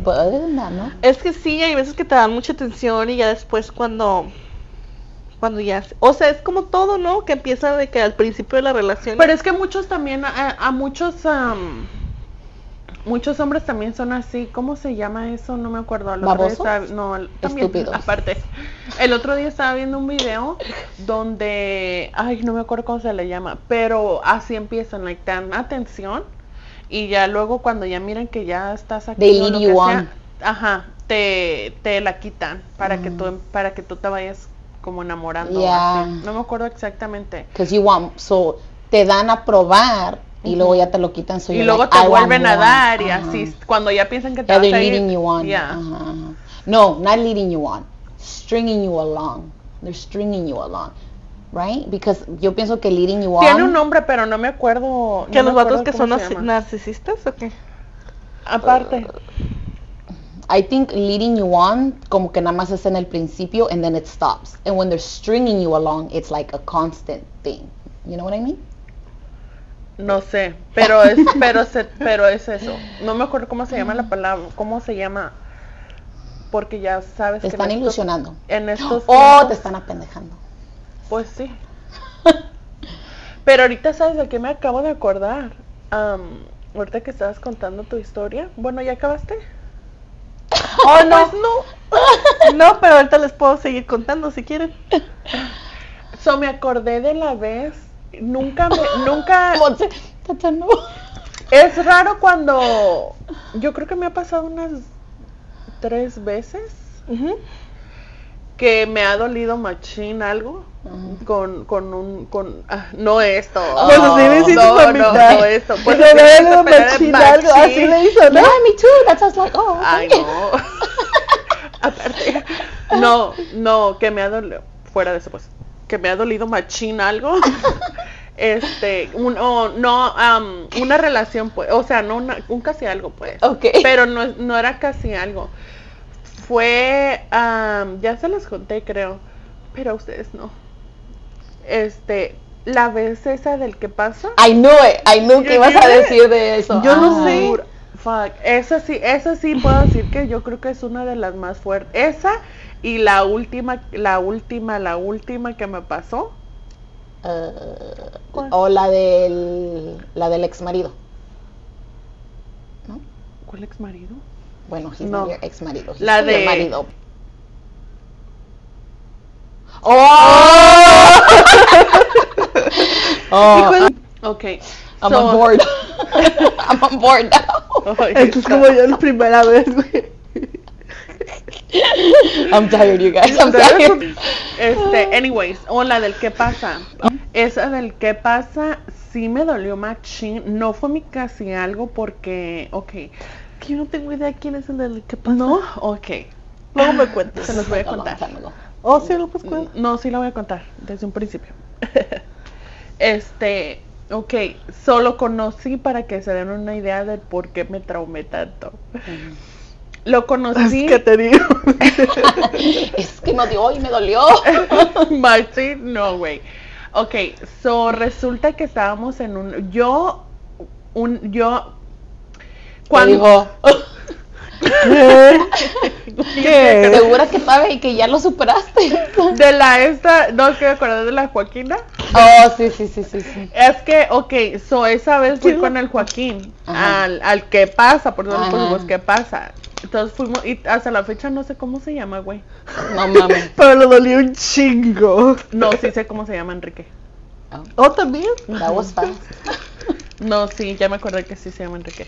But other than that, ¿no? Es que sí, hay veces que te dan mucha atención y ya después cuando cuando ya, o sea, es como todo, ¿no? Que empieza de que al principio de la relación. Pero es que muchos también, a, a muchos, am, muchos hombres también son así. ¿Cómo se llama eso? No me acuerdo. El otro día estaba- no, también, Estúpidos. aparte. El otro día estaba viendo un video donde, ay, no me acuerdo cómo se le llama, pero así empiezan, like, te dan atención y ya luego cuando ya miran que ya estás aquí They o lead lo you que sea, on. ajá, te, te la quitan para que Mm. tú, para que tú te vayas como enamorando. Yeah. así. No me acuerdo exactamente. Because you want, so, te dan a probar y luego ya te lo quitan. So y luego like, te "I vuelven a more". dar y Ajá. así cuando ya piensan que te Yeah, vas a ir, you on. ya. Ajá, ajá. No, not leading you on. Stringing you along. They're stringing you along. Right? Because yo pienso que leading you on. tiene un nombre pero no me acuerdo que no los vatos que son narcisistas o qué? aparte I think leading you on como que nada más es en el principio and then it stops. And when they're stringing you along, it's like a constant thing. You know what I mean? no sé pero es pero se, pero es eso no me acuerdo cómo se llama la palabra cómo se llama porque ya sabes Te que están en estos- ilusionando. en estos Oh, tiempos, te están apendejando. pues sí pero ahorita sabes de qué me acabo de acordar Am, ahorita que estabas contando tu historia bueno ya acabaste Oh, no. Pues no No, pero ahorita les puedo seguir contando si quieren. So me acordé de la vez, nunca me, nunca, es raro cuando, yo creo que me ha pasado unas tres veces, que me ha dolido machín algo con, con un, con, ah, no esto. Me hiciste no, no, no esto. Pues Pues me era machín algo, así le hizo, ¿no? Yeah, me too. That sounds like, oh, Ay, okay. no. Aparte, no, no, que me ha dolido, fuera de eso pues, que me ha dolido machín algo. Este, un, no, am, una relación pues, o sea, no una, un casi algo pues. Ok. Pero no, no era casi algo. Fue, ya se los conté creo, pero a ustedes no. Este, la vez esa del que pasa. I knew it. I knew que ibas a decir de eso. yo no Ay. sé. Fuck, esa sí, esa sí puedo decir que yo creo que es una de las más fuertes. Esa y la última, la última, la última que me pasó. Uh, ¿Cuál? o la del, la del ex marido. ¿No? ¿Cuál ex marido? Bueno, No. ex marido. La de- marido. ¡Oh! oh, Ok. I'm so- on board. I'm on board now. Ay, Esto es como yo la primera vez, güey. I'm tired, you guys. I'm tired. Este, anyways, o la del qué pasa. Esa del qué pasa sí me dolió machín. No fue mi casi algo porque, ok. Que yo no tengo idea quién es el del que pasa. No, ok. Luego me cuentas. Se los voy a contar. Oh, sí, lo pues cuenta. No, sí la voy a contar desde un principio. este, ok, solo conocí para que se den una idea de por qué me traumé tanto. Lo Es conocí, que te digo. Es que me dio y me dolió. Martín, no, güey. Ok, so resulta que estábamos en un, yo, un, yo, cuando, dijo, ¿Qué? ¿Qué? ¿segura que sabe y que ya lo superaste? de la esta, no quiero acordar de la Joaquina. Oh, sí, sí, sí, sí, sí. Es que, ok, so esa vez fui con el Joaquín, Ajá. al, al que pasa, por donde pues qué pasa. Entonces fuimos, y hasta la fecha no sé cómo se llama, güey. No mames. Pero lo dolió un chingo. No, sí sé cómo se llama Enrique. ¿Oh, también? That was fast. No, sí, ya me acordé que sí se llama Enrique.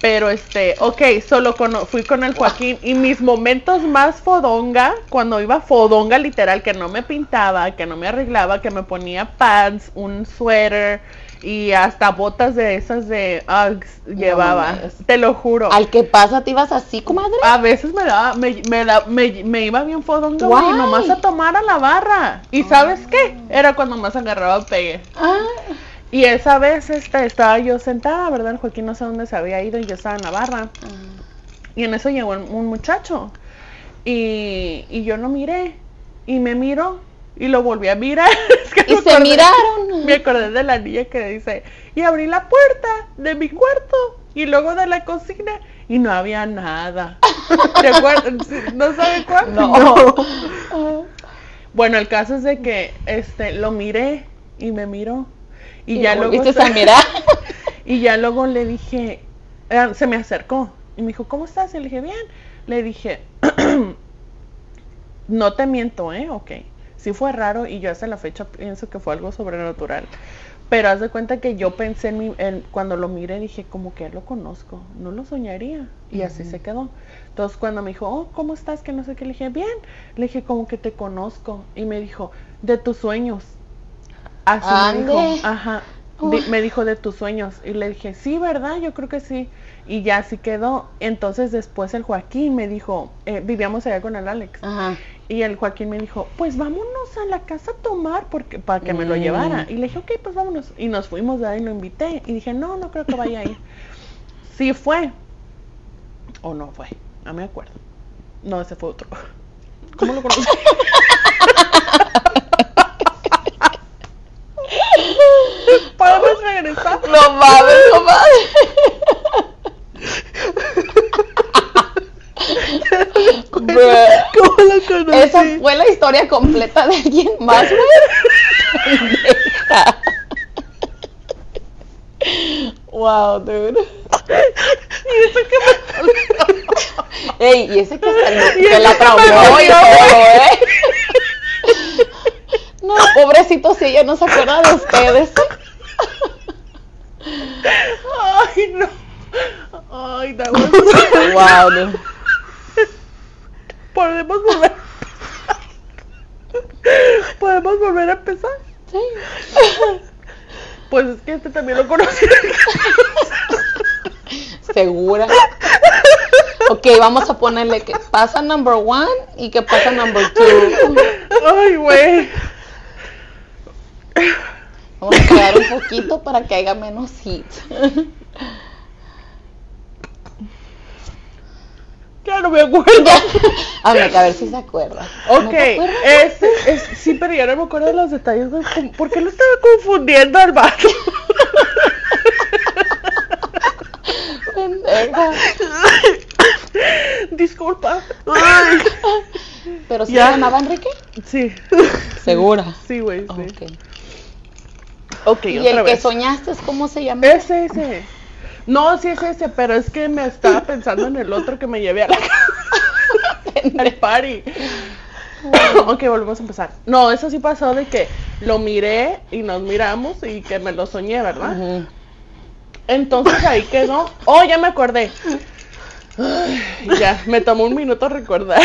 Pero este, ok, solo fui con el Joaquín y mis momentos más fodonga, cuando iba fodonga literal, que no me pintaba, que no me arreglaba, que me ponía pants, un suéter y hasta botas de esas de Uggs llevaba, te lo juro. Al que pasa, te ibas así, comadre. A veces me daba, me, me, da- me, me iba bien fodonga, Why? nomás a tomar a la barra. ¿Y sabes qué? Era cuando más agarraba pegue. Ah, Y esa vez este, estaba yo sentada, ¿verdad? El Joaquín no sé dónde se había ido y yo estaba en la barra. Y en eso llegó un, muchacho. Y, y yo lo miré. Y me miró. Y lo volví a mirar. Es que y se acordé- miraron. Me acordé de la niña que dice, y abrí la puerta de mi cuarto y luego de la cocina y no había nada. ¿Te acuerdas? ¿No sabe cuál? No. Bueno, el caso es de que este lo miré y me miró. Y, Y ya luego volviste se- a mirar. y ya luego le dije, eh, se me acercó y me dijo, ¿cómo estás? Y le dije, bien. Le dije, no te miento, ¿eh? Ok. Sí fue raro y yo hasta la fecha pienso que fue algo sobrenatural. Pero haz de cuenta que yo pensé en, mi, en- cuando lo miré dije como que lo conozco, no lo soñaría y así se quedó. Entonces cuando me dijo, oh, ¿cómo estás? Que no sé qué, le dije, bien. Le dije como que te conozco y me dijo, de tus sueños. Así me dijo, ajá. Di- me dijo de tus sueños y le dije, sí, ¿verdad? Yo creo que sí. Y ya así quedó. Entonces después el Joaquín me dijo, eh, vivíamos allá con el Alex. Ajá. Y el Joaquín me dijo, pues vámonos a la casa a tomar porque para que me lo Mm. llevara. Y le dije, ok, pues vámonos. Y nos fuimos de ahí, lo invité. Y dije, no, no creo que vaya a ir. sí fue. O no fue. No me acuerdo. No, ese fue otro. ¿Cómo lo conocí? ¿Podemos regresar? No mames, comadre. Bruh. ¿Cómo lo conocí? Esa fue la historia completa de alguien más. Wow, dude. Y eso que me... Ey, y ese que ese la traumó y todo, ¿eh? No, pobrecito, si ella no se acuerda de ustedes. Ay, no. Ay, was... Wow, dude. Podemos volver. Podemos volver a empezar. Sí. Pues es que este también lo conocí. Segura. Ok, vamos a ponerle que pasa number one y que pasa number two. Ay, güey. Vamos a quedar un poquito para que haya menos hits. Ya no me acuerdo. A ver, a ver si se acuerda. ¿No Ok, acuerdas? este, es, sí, pero ya no me acuerdo de los detalles. ¿Cómo- ¿Por qué lo estaba confundiendo al vato? Disculpa. ¿Pero si Ya. llamaba Enrique? Sí, Segura. sí, güey, sí. Ok, ¿Y otra el que soñaste, cómo se llama? Ese, ese. No, sí es ese, pero es que me estaba pensando en el otro que me llevé a la al party. ok, volvemos a empezar. No, eso sí pasó de que lo miré y nos miramos y que me lo soñé, ¿verdad? Entonces ahí quedó. Oh, ya me acordé. Ay, ya, me tomó un minuto recordar.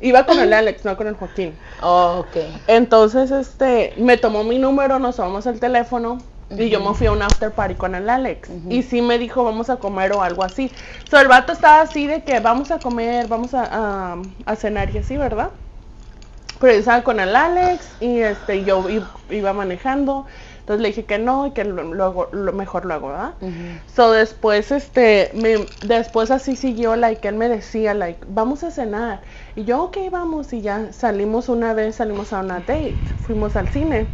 Iba con el Alex, no con el Joaquín. Oh, ok. Entonces, este, me tomó mi número, nos tomamos el teléfono y yo me fui a un after party con el Alex. Y sí me dijo, vamos a comer o algo así. So, el vato estaba así de que vamos a comer, vamos a, a- a cenar y así, ¿verdad? Pero yo estaba con el Alex y este, yo iba manejando. Entonces le dije que no y que luego, lo mejor luego, ¿verdad? So después, este, me, después así siguió, like, él me decía, like, vamos a cenar. Y yo, ok, vamos. Y ya salimos una vez, salimos a una date. Fuimos al cine.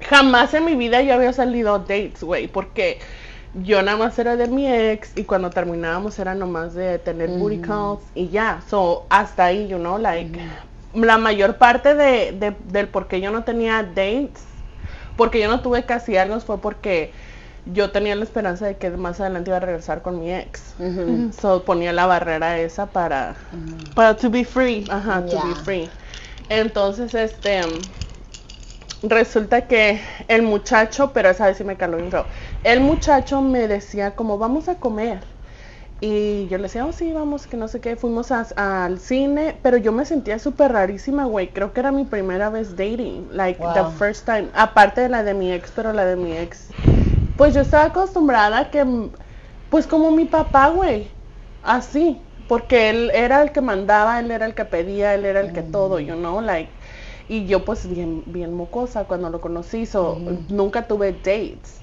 Jamás en mi vida yo había salido dates, güey, porque yo nada más era de mi ex y cuando terminábamos era nomás de tener booty calls y ya. So, hasta ahí, you know, like, la mayor parte de, de- del por qué yo no tenía dates, porque yo no tuve casi algo fue porque yo tenía la esperanza de que más adelante iba a regresar con mi ex. Ujú. So, ponía la barrera esa para, Para to be free. Ajá, to be free. Entonces, este, resulta que el muchacho, pero esa vez sí me caló bien feo. El muchacho me decía como, vamos a comer. Y yo le decía, oh sí, vamos, que no sé qué. Fuimos a- al cine, pero yo me sentía súper rarísima, güey. Creo que era mi primera vez dating, like the first time. Aparte de la de mi ex, pero la de mi ex. Pues yo estaba acostumbrada a que, mm, pues como mi papá, güey. Así. Porque él era el que mandaba, él era el que pedía, él era el que todo, you know, like. Y yo pues bien, bien mocosa cuando lo conocí, so nunca tuve dates.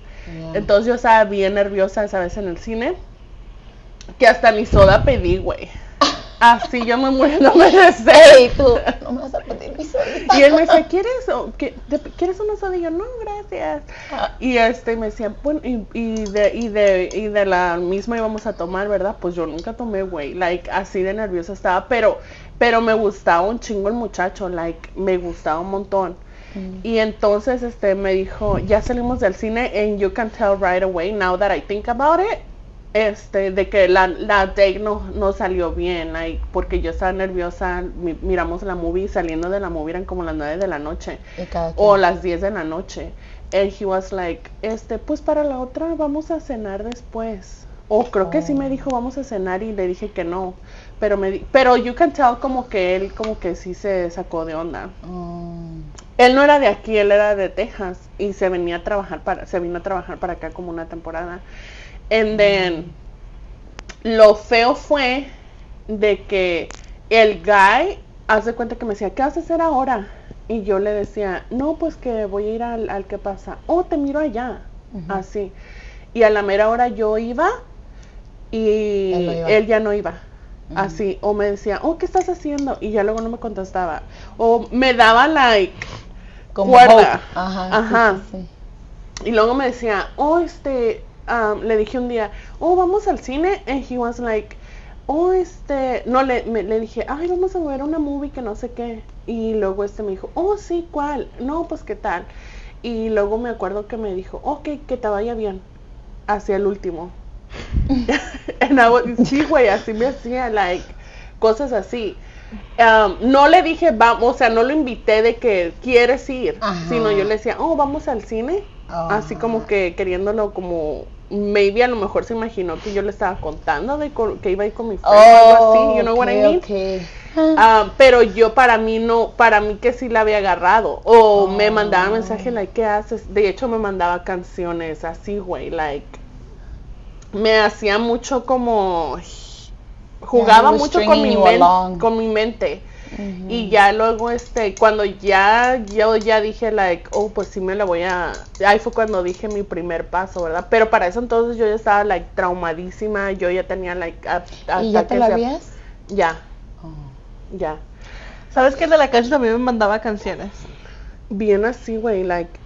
Entonces yo estaba bien nerviosa esa vez en el cine. Que hasta ni soda pedí, güey. Así yo me muriéndome de sed. Ey, tú, no me vas a pedir mi solita. Y él me decía, ¿quieres, o qué- te- ¿quieres una soda? Y yo, no, gracias. Ah. Y este me decía, bueno, y, y de, y, de, y de la misma íbamos a tomar, ¿verdad? Pues yo nunca tomé, güey. Like, así de nerviosa estaba, pero, pero me gustaba un chingo el muchacho, like, me gustaba un montón. Y entonces este me dijo, ya salimos del cine and you can tell right away now that I think about it, este, de que la, la date no, no salió bien, like, porque yo estaba nerviosa, mi- miramos la movie, saliendo de la movie eran como las 9 de la noche o las 10 de la noche. And he was like, este, pues para la otra vamos a cenar después. O creo que sí me dijo vamos a cenar y le dije que no. Pero me di- pero you can tell como que él como que sí se sacó de onda. Mm, Él no era de aquí, él era de Texas y se venía a trabajar para se vino a trabajar para acá como una temporada. And then lo feo fue de que el guy hace cuenta que me decía, "¿Qué vas a hacer ahora?" Y yo le decía, "No, pues que voy a ir al, al que pasa." "Oh, te miro allá." Así. Y a la mera hora yo iba y Él no iba. él ya no iba. Así, o me decía, oh, ¿qué estás haciendo? Y ya luego no me contestaba. O me daba like, como. Ajá. sí, Ajá. sí, sí. y luego me decía, oh, este, um, le dije un día, oh, vamos al cine. And he was like, oh, este, no, le, me- le dije, ay, vamos a ver una movie que no sé qué. Y luego este me dijo, oh, sí, ¿cuál? No, pues, ¿qué tal? Y luego me acuerdo que me dijo, ok, que te vaya bien. Hacia el último. And I was- sí, güey, así me hacía, like, cosas así. Um, no le dije, vamos, o sea, no lo invité de que quieres ir, Ajá. sino yo le decía, oh, vamos al cine. Oh. Así como que queriéndolo como maybe a lo mejor se imaginó que yo le estaba contando de que iba a ir con mi friend o algo así, you know what I mean? okay. Ah, pero yo para mí no, para mí que sí la había agarrado. O me mandaba Oh. mensaje, like, ¿qué haces? De hecho, me mandaba canciones así, güey, like. Me hacía mucho como. Jugaba mucho con mi, men- con mi mente. Y ya luego, este, cuando ya, yo ya dije, like, oh, pues sí me la voy a... Ahí fue cuando dije mi primer paso, ¿verdad? Pero para eso entonces yo ya estaba, like, traumadísima. Yo ya tenía, like, a- ¿Y ya te la habías? Ya, Oh. ya. ¿Sabes que de la calle también me mandaba canciones? Bien así, güey, like,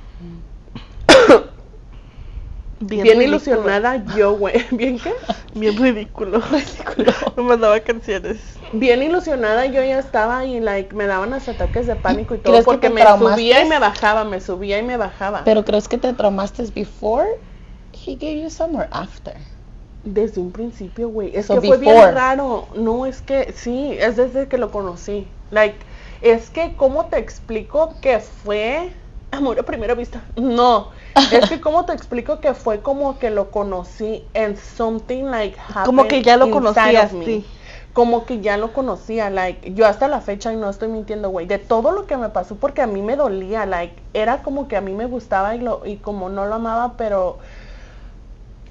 Bien, ilusionada yo, güey. ¿Bien qué? Bien ridículo. Ridículo. me mandaba canciones. Bien ilusionada yo ya estaba y, like, me daban hasta ataques de pánico y todo. ¿Crees que Porque me traumaste? subía y me bajaba, me subía y me bajaba. Pero ¿crees que te traumaste before he gave you some or after? Desde un principio, güey. Es So que fue bien raro. No, es que sí, es desde que lo conocí. Like, es que, ¿cómo te explico que fue amor a primera vista? No, es que, ¿cómo te explico que fue como que lo conocí en something like Como que ya lo happened conocías, sí. Como que ya lo conocía, like, yo hasta la fecha, y no estoy mintiendo, güey, de todo lo que me pasó, porque a mí me dolía, like, era como que a mí me gustaba y, lo, y como no lo amaba, pero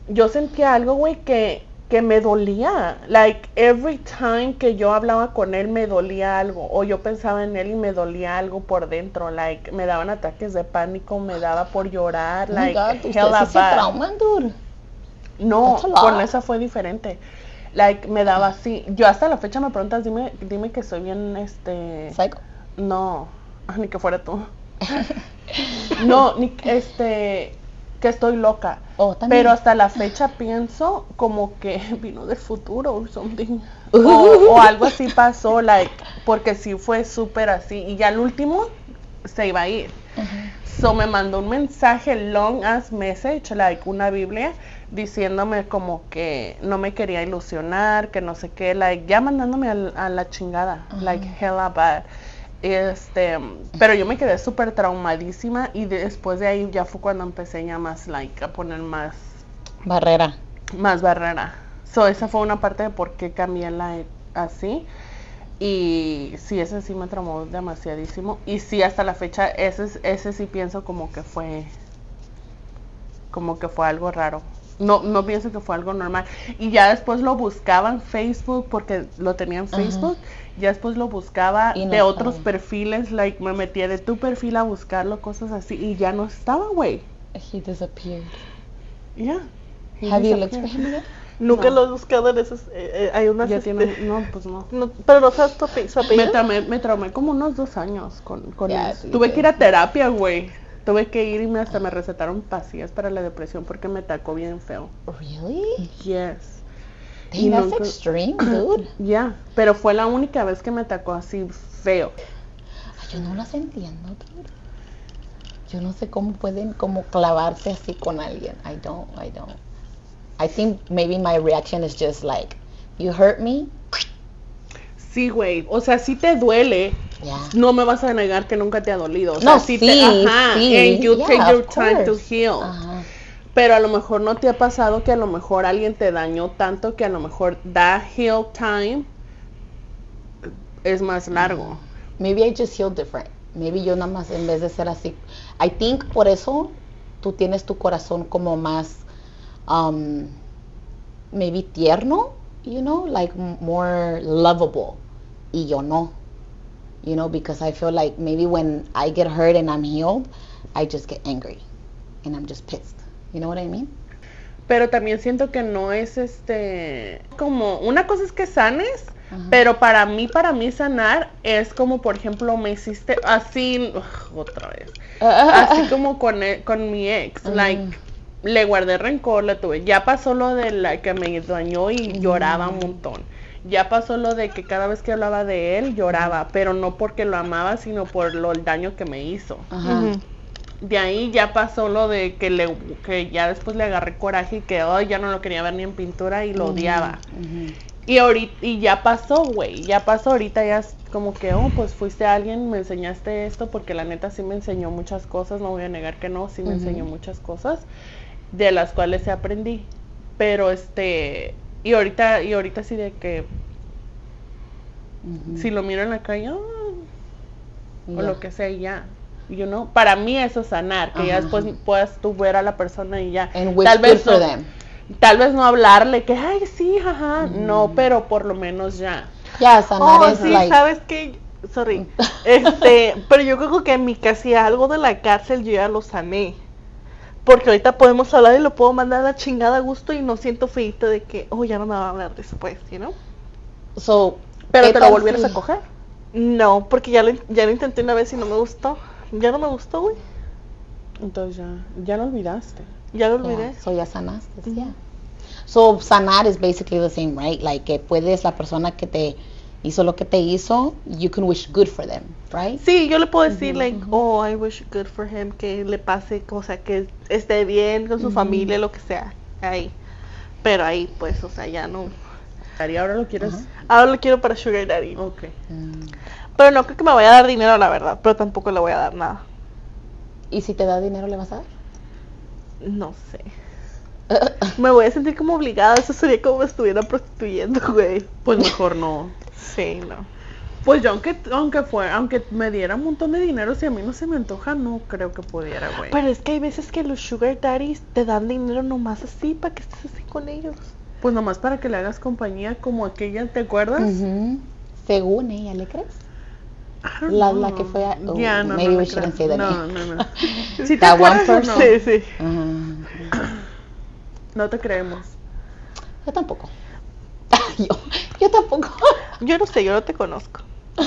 yo sentía algo, güey, que, que me dolía. Like, every time que yo hablaba con él me dolía algo. O yo pensaba en él y me dolía algo por dentro. Like, me daban ataques de pánico, me daba por llorar. Oh like, God, se trauman, dude. No, con esa fue diferente. Like, me daba así. Yo hasta la fecha me preguntas, dime, dime que soy bien, este... Psycho. No, ni que fuera tú. No, ni este que estoy loca. Oh. Pero hasta la fecha pienso como que vino del futuro o something. O, o algo así pasó, like, porque sí fue súper así. Y ya el último se iba a ir. So me mandó un mensaje, long as message, like una Biblia, diciéndome como que no me quería ilusionar, que no sé qué, like, ya mandándome a, la chingada, like hella bad. Este, pero yo me quedé súper traumadísima y después de ahí ya fue cuando empecé ya más, like, a poner más, Barrera. más barrera. So esa fue una parte de por qué cambié la así. Y sí, ese sí me traumó demasiadísimo. Y sí, hasta la fecha, ese, es- ese sí pienso como que fue, como que fue algo raro. No, no pienso que fue algo normal. Y ya después lo buscaba en Facebook, porque lo tenía en Ajá. Facebook. Ya después lo buscaba Y no de otros perfiles, like me metía de tu perfil a buscarlo, cosas así. Y ya no estaba, güey. He disappeared. Ya. He Have you looked for disappeared. him again? Nunca No. lo he buscado en esos. eh, eh, hay unas. Ya este, tiene, no, pues no. no, pero no sabes tu Me apellido. traumé, me traumé como unos dos años con, con eso. Tuve que ir a terapia, güey. Tuve que ir y me, hasta me recetaron pastillas para la depresión porque me atacó bien feo. Really? Yes. Dang, Y that's nunca- extreme, dude. Ya, pero fue la única vez que me atacó así feo. Ay, Yo no las entiendo, dude. Yo no sé cómo pueden como clavarse así con alguien. I don't, I don't. I think maybe my reaction is just like, you hurt me, Sí, güey. O sea, sí te duele. yeah. No me vas a negar que nunca te ha dolido. O sea, No, sí, sí, te, ajá, sí. and you Yeah, take your time to heal. Ajá. Pero a lo mejor no te ha pasado que a lo mejor alguien te dañó tanto que a lo mejor da heal time es más largo. Maybe I just feel different. Maybe yo nada más en vez de ser así. I think por eso tú tienes tu corazón como más, um, maybe tierno, you know, like m- more lovable. Y yo no, you know, because I feel like maybe when I get hurt and I'm healed, I just get angry and I'm just pissed. You know what I mean? Pero también siento que no es este como una cosa es que sanes, pero para mí para mí sanar es como por ejemplo me hiciste así ugh, otra vez. Así como con e- con mi ex, like le guardé rencor, le tuve. Ya pasó lo de la que me dañó y lloraba un montón. Ya pasó lo de que cada vez que hablaba de él lloraba, pero no porque lo amaba, sino por lo el daño que me hizo. Ajá. De ahí ya pasó lo de que le que ya después le agarré coraje y que ay, ya no lo quería ver ni en pintura y lo odiaba. Y ahorita y ya pasó, güey, ya pasó ahorita ya es como que, oh, pues fuiste alguien, me enseñaste esto porque la neta sí me enseñó muchas cosas, no voy a negar que no, sí me enseñó muchas cosas. De las cuales se aprendí. Pero este, y ahorita, y ahorita sí de que si lo miro en la calle, "Ah", o lo que sea y ya. You know, para mí eso es sanar, que ya Ajá, después ajá. puedas tú ver a la persona y ya. And Tal vez no-. Tal vez no hablarle que, ay, sí, jaja, no, pero por lo menos ya. Ya, sanar Oh, es sí, like, sabes que, sorry, este, pero yo creo que en mi casi algo de la cárcel yo ya lo sané. Porque ahorita podemos hablar y lo puedo mandar a la chingada a gusto y no siento feito de que, oh, ya no me va a hablar después, ¿you know? so, Pero ¿qué te lo volvieras a coger. No, porque ya lo, ya lo intenté una vez y no me gustó. Ya no me gustó, güey. Entonces ya, ya lo olvidaste. Ya lo Yeah, olvidé. so ya sanaste, yeah. So sanar is basically the same, right? Like que puedes la persona que te hizo lo que te hizo, you can wish good for them, right? Sí, yo le puedo decir, Ujú, like, ujú. oh, I wish good for him, que le pase, o sea, que esté bien con su Ujú. familia, lo que sea, ahí. Pero ahí, pues, o sea, ya no. ¿Y ahora lo quieres? Ajá. Ahora lo quiero para Sugar Daddy. Ok. Mm. Pero no creo que me vaya a dar dinero, la verdad. Pero tampoco le voy a dar nada. ¿Y si te da dinero le vas a dar? No sé. Me voy a sentir como obligada. Eso sería como me estuviera prostituyendo, güey. Pues mejor no. Sí, no. Pues yo aunque aunque fue, aunque me diera un montón de dinero, si a mí no se me antoja, no creo que pudiera, güey. Pero es que hay veces que los Sugar Daddies te dan dinero nomás así para que estés así con ellos. Pues nomás para que le hagas compañía como aquella, ¿te acuerdas? Según ella, ¿le crees? La- la que fue a- oh, Ya, no, maybe no we shouldn't say No, no, no. ¿Sí te one acuerdas no? Sí, sí. No te creemos. Yo tampoco. yo, yo tampoco. Yo no sé, yo no te conozco.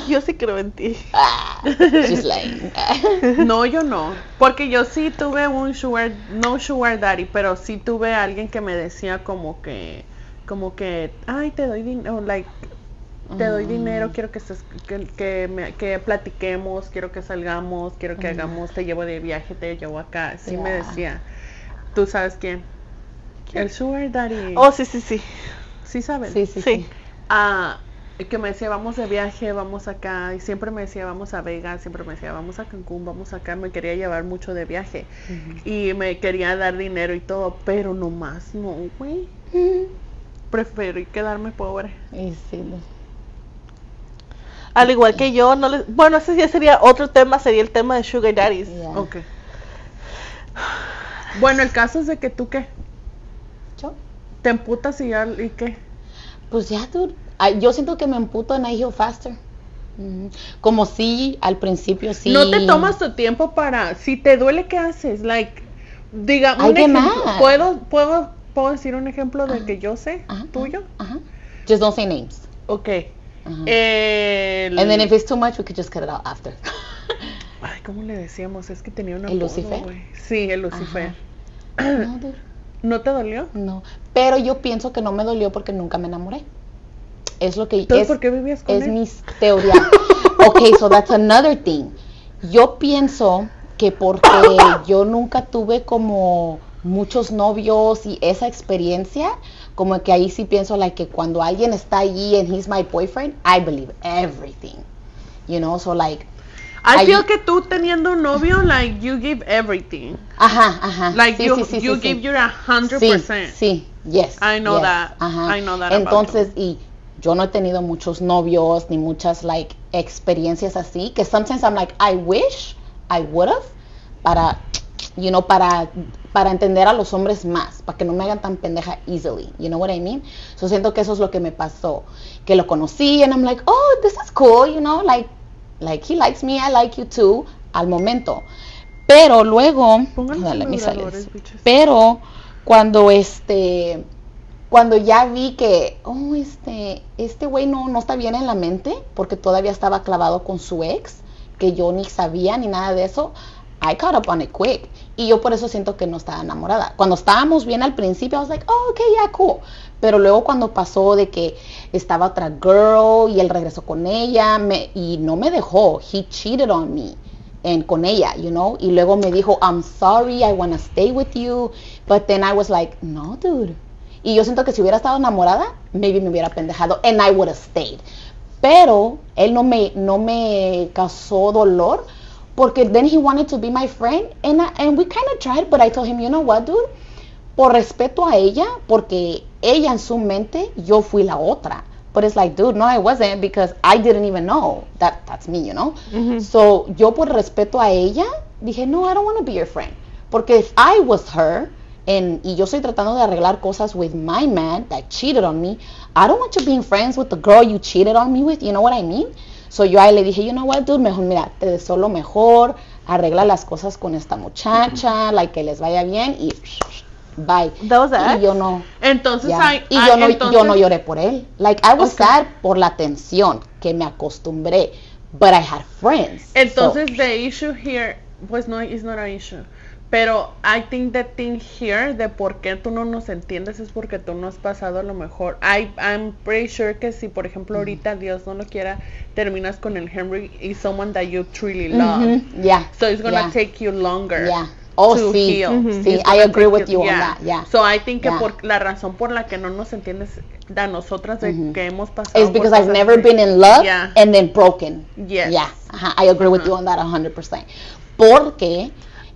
Yo sí creo en ti. Ah, She's lying. No, yo no. Porque yo sí tuve un sugar, no sugar daddy, pero sí tuve a alguien que me decía como que, como que, ay, te doy dinero, like, te doy Mm. dinero, quiero que que, que, me- que platiquemos, quiero que salgamos, quiero que Mm. hagamos, te llevo de viaje, te llevo acá. Sí me decía. ¿Tú sabes quién? El sugar daddy. Oh, sí, sí, sí. sí sabes. Sí, sí, Sí. sí. Ah, que me decía, vamos de viaje, vamos acá, y siempre me decía, vamos a Vegas, siempre me decía, vamos a Cancún, vamos acá, me quería llevar mucho de viaje, y me quería dar dinero y todo, pero no más, no, güey, preferí quedarme pobre. Y sí, no. Al igual que yo, no les... Bueno, ese ya sería otro tema, sería el tema de Sugar Daddies. Yeah. Ok. Bueno, el caso es de que tú, ¿qué? ¿Te emputas y ya, y qué? Pues ya, dude. Yo siento que me emputo and I heal faster. Como si al principio sí. No te tomas tu tiempo para, si te duele, ¿qué haces? Like, diga, un ejemplo. ¿puedo, puedo, puedo decir un ejemplo de que yo sé, tuyo? Just don't say names. Ok. El... And then if it's too much, we could just cut it out after. Ay, ¿cómo le decíamos? Es que tenía una ¿El Lucifer? Sí, el Lucifer. no, dude. ¿No te dolió? No. Pero yo pienso que no me dolió porque nunca me enamoré. Es lo que Entonces, es, ¿por qué vivías con es él? mi teoría. ok, so that's another thing. Yo pienso que porque yo nunca tuve como muchos novios y esa experiencia, como que ahí sí pienso like que cuando alguien está allí and he's my boyfriend, I believe everything. You know, so like, I ahí- feel que tú teniendo un novio, like, you give everything. ajá, ajá. Like, sí, you, sí, sí, you give your a hundred Sí, percent. sí, yes. I know yes, that. ajá. I know that about Entonces, y yo no he tenido muchos novios ni muchas like experiencias así que sometimes I'm like I wish I would have para you know para para entender a los hombres más, para que no me hagan tan pendeja easily. You know what I mean? So siento que eso es lo que me pasó, que lo conocí and I'm like, "Oh, this is cool", you know, like like he likes me, I like you too al momento. Pero luego, dale. Pero cuando este cuando ya vi que, oh, este, este güey no, no está bien en la mente, porque todavía estaba clavado con su ex, que yo ni sabía ni nada de eso, I caught up on it quick. Y yo por eso siento que no estaba enamorada. Cuando estábamos bien al principio, I was like, oh, okay, yeah, cool. Pero luego cuando pasó de que estaba otra girl y él regresó con ella, me, y no me dejó, he cheated on me. En, con ella, you know, y luego me dijo, I'm sorry, I wanna stay with you, but then I was like, no, dude, y yo siento que si hubiera estado enamorada, maybe me hubiera pendejado and I would have stayed. Pero él no me, no me causó dolor porque then he wanted to be my friend and, I- and we kind of tried, but I told him, you know what, dude, por respeto a ella, porque ella en su mente, yo fui la otra. But it's like, dude, no, I wasn't because I didn't even know that that's me, you know? So, yo por respeto a ella, dije, no, I don't want to be your friend. Porque if I was her, and, y yo estoy tratando de arreglar cosas with my man that cheated on me, I don't want you being friends with the girl you cheated on me with, you know what I mean? So yo ahí le dije, you know what, dude, mejor, mira, te deseo lo mejor, arregla las cosas con esta muchacha, like que les vaya bien y bye. That was y yo no, Entonces, ya. hay, y yo no, entonces- yo no lloré por él. Like I was Okay. sad por la tensión que me acostumbré, but I had friends. so- Entonces, the issue here, pues no, is not an issue. Pero I think the thing here de por qué tú no nos entiendes es porque tú no has pasado a lo mejor. I, I'm pretty sure que si, por ejemplo, ahorita Dios no lo quiera, terminas con el Henry y someone that you truly love. Mhm, yeah. So it's gonna yeah, take you longer. Yeah. Oh, to sí. heal. Sí, I agree with you on that, yeah. So I think que Yeah. por la razón por la que no nos entiendes a nosotras de Mhm. que hemos pasado It's because I've never been in love Yeah. and then broken. Yes. Yeah, I agree with you on that 100%. Porque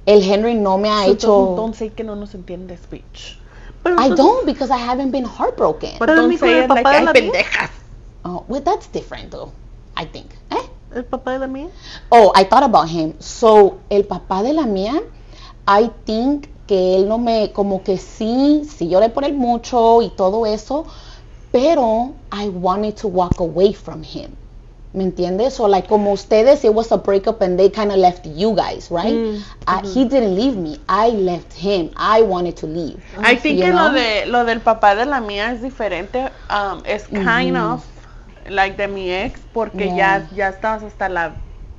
el Henry no me ha So hecho... don't, don't say que no nos entiendes, bitch. Pero I don't because I haven't been heartbroken. But Pero don't con say it like, de la pendejas. Oh, well, that's different though, I think. Eh? ¿El papá de la mía? Oh, I thought about him. So, el papá de la mía, I think que él no me, como que sí, sí lloré por él mucho y todo eso, pero I wanted to walk away from him. ¿Me entiendes? So, like, como ustedes, it was a breakup and they kind of left you guys, right? Mm, Uh, He didn't leave me. I left him. I wanted to leave. I think que lo de lo del papá de la mía es diferente. Um, es kind of like de mi ex porque Yeah. ya ya estabas hasta la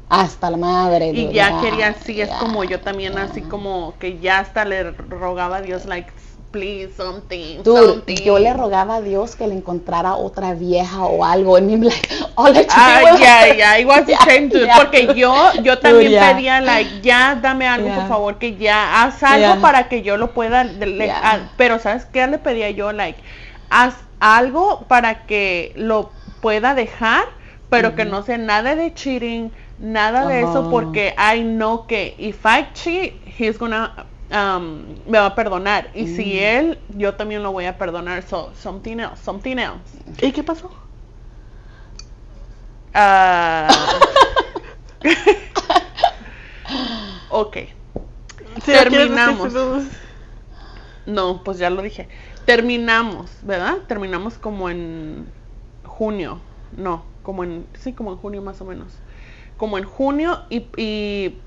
Hasta la madre. y ya quería así es como yo también así como que ya hasta le rogaba a Dios like please something Dude, something. yo le rogaba a Dios que le encontrara otra vieja o algo. And me like, you Ah, ya, ya, I was Yeah, ashamed, dude, yeah. porque yo, yo también pedía, like, ya, dame algo, por favor, que ya, haz algo Yeah. para que yo lo pueda, le- ah, pero, ¿sabes qué le pedía yo? Like, haz algo para que lo pueda dejar, pero que no sea nada de cheating, nada de eso, porque I know que if I cheat, he's gonna, um, me va a perdonar, y si Mm. él, yo también lo voy a perdonar, so, something else, something else. ¿Y qué pasó? Ah. ok. Terminamos. No, pues ya lo dije. Terminamos, ¿verdad? Terminamos como en junio. No, como en. Sí, como en junio más o menos. Como en junio y. y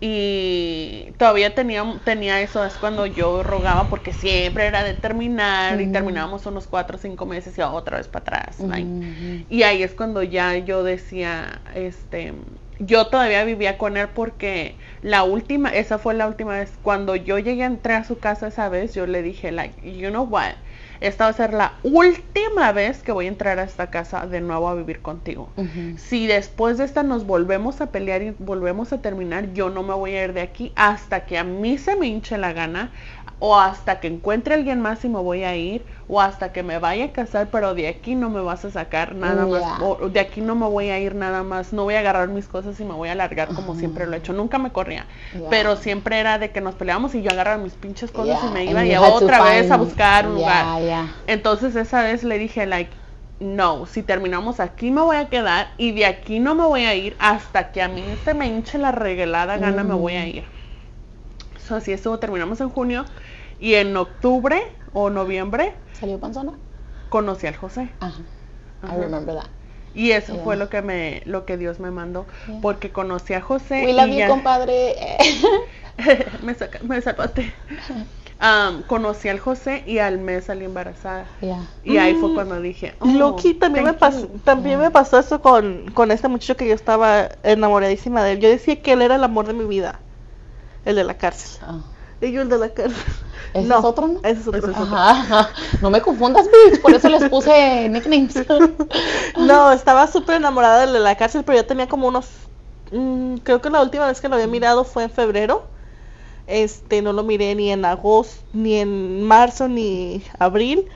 y todavía tenía, tenía eso, es cuando yo rogaba porque siempre era de terminar y Ujú. terminábamos unos cuatro o cinco meses y otra vez para atrás. Ujú. y ahí es cuando ya yo decía, este, yo todavía vivía con él porque la última, esa fue la última vez, cuando yo llegué, entré a su casa esa vez, yo le dije, like, you know what, esta va a ser la última vez que voy a entrar a esta casa de nuevo a vivir contigo. Si después de esta nos volvemos a pelear y volvemos a terminar, yo no me voy a ir de aquí hasta que a mí se me hinche la gana o hasta que encuentre a alguien más y me voy a ir o hasta que me vaya a casar, pero de aquí no me vas a sacar nada más o de aquí no me voy a ir nada más, no voy a agarrar mis cosas y me voy a largar como siempre lo he hecho. Nunca me corría, Yeah. pero siempre era de que nos peleábamos y yo agarraba mis pinches cosas Yeah, y me and iba y otra vez a buscar un lugar. Yeah. Entonces esa vez le dije, like, no, si terminamos aquí me voy a quedar y de aquí no me voy a ir hasta que a mí se me hinche la regalada gana me voy a ir. So, así estuvo, terminamos en junio y en octubre o noviembre ¿Salió panzona? conocí al José. Ajá. Ajá. I remember that. Y eso Yeah. fue lo que me, lo que Dios me mandó, Yeah. porque conocí a José We love y you, ya- compadre. me, saca- me salvaste. Um, conocí al José y al mes salí embarazada. yeah. Y ahí fue Mm. cuando dije, oh, Loki, también me pasó, también me pasó eso con, con este muchacho que yo estaba enamoradísima de él. Yo decía que él era el amor de mi vida, el de la cárcel. Ah. Y yo el de la cárcel. ¿Ese no, es otro, no? Ese es otro. Ese es otro. Ajá, ajá. No me confundas, bitch. Por eso les puse nicknames. No, estaba súper enamorada del de la cárcel, pero yo tenía como unos, mm, creo que la última vez que lo había mirado fue en febrero. Este, no lo miré ni en agosto, ni en marzo, ni abril.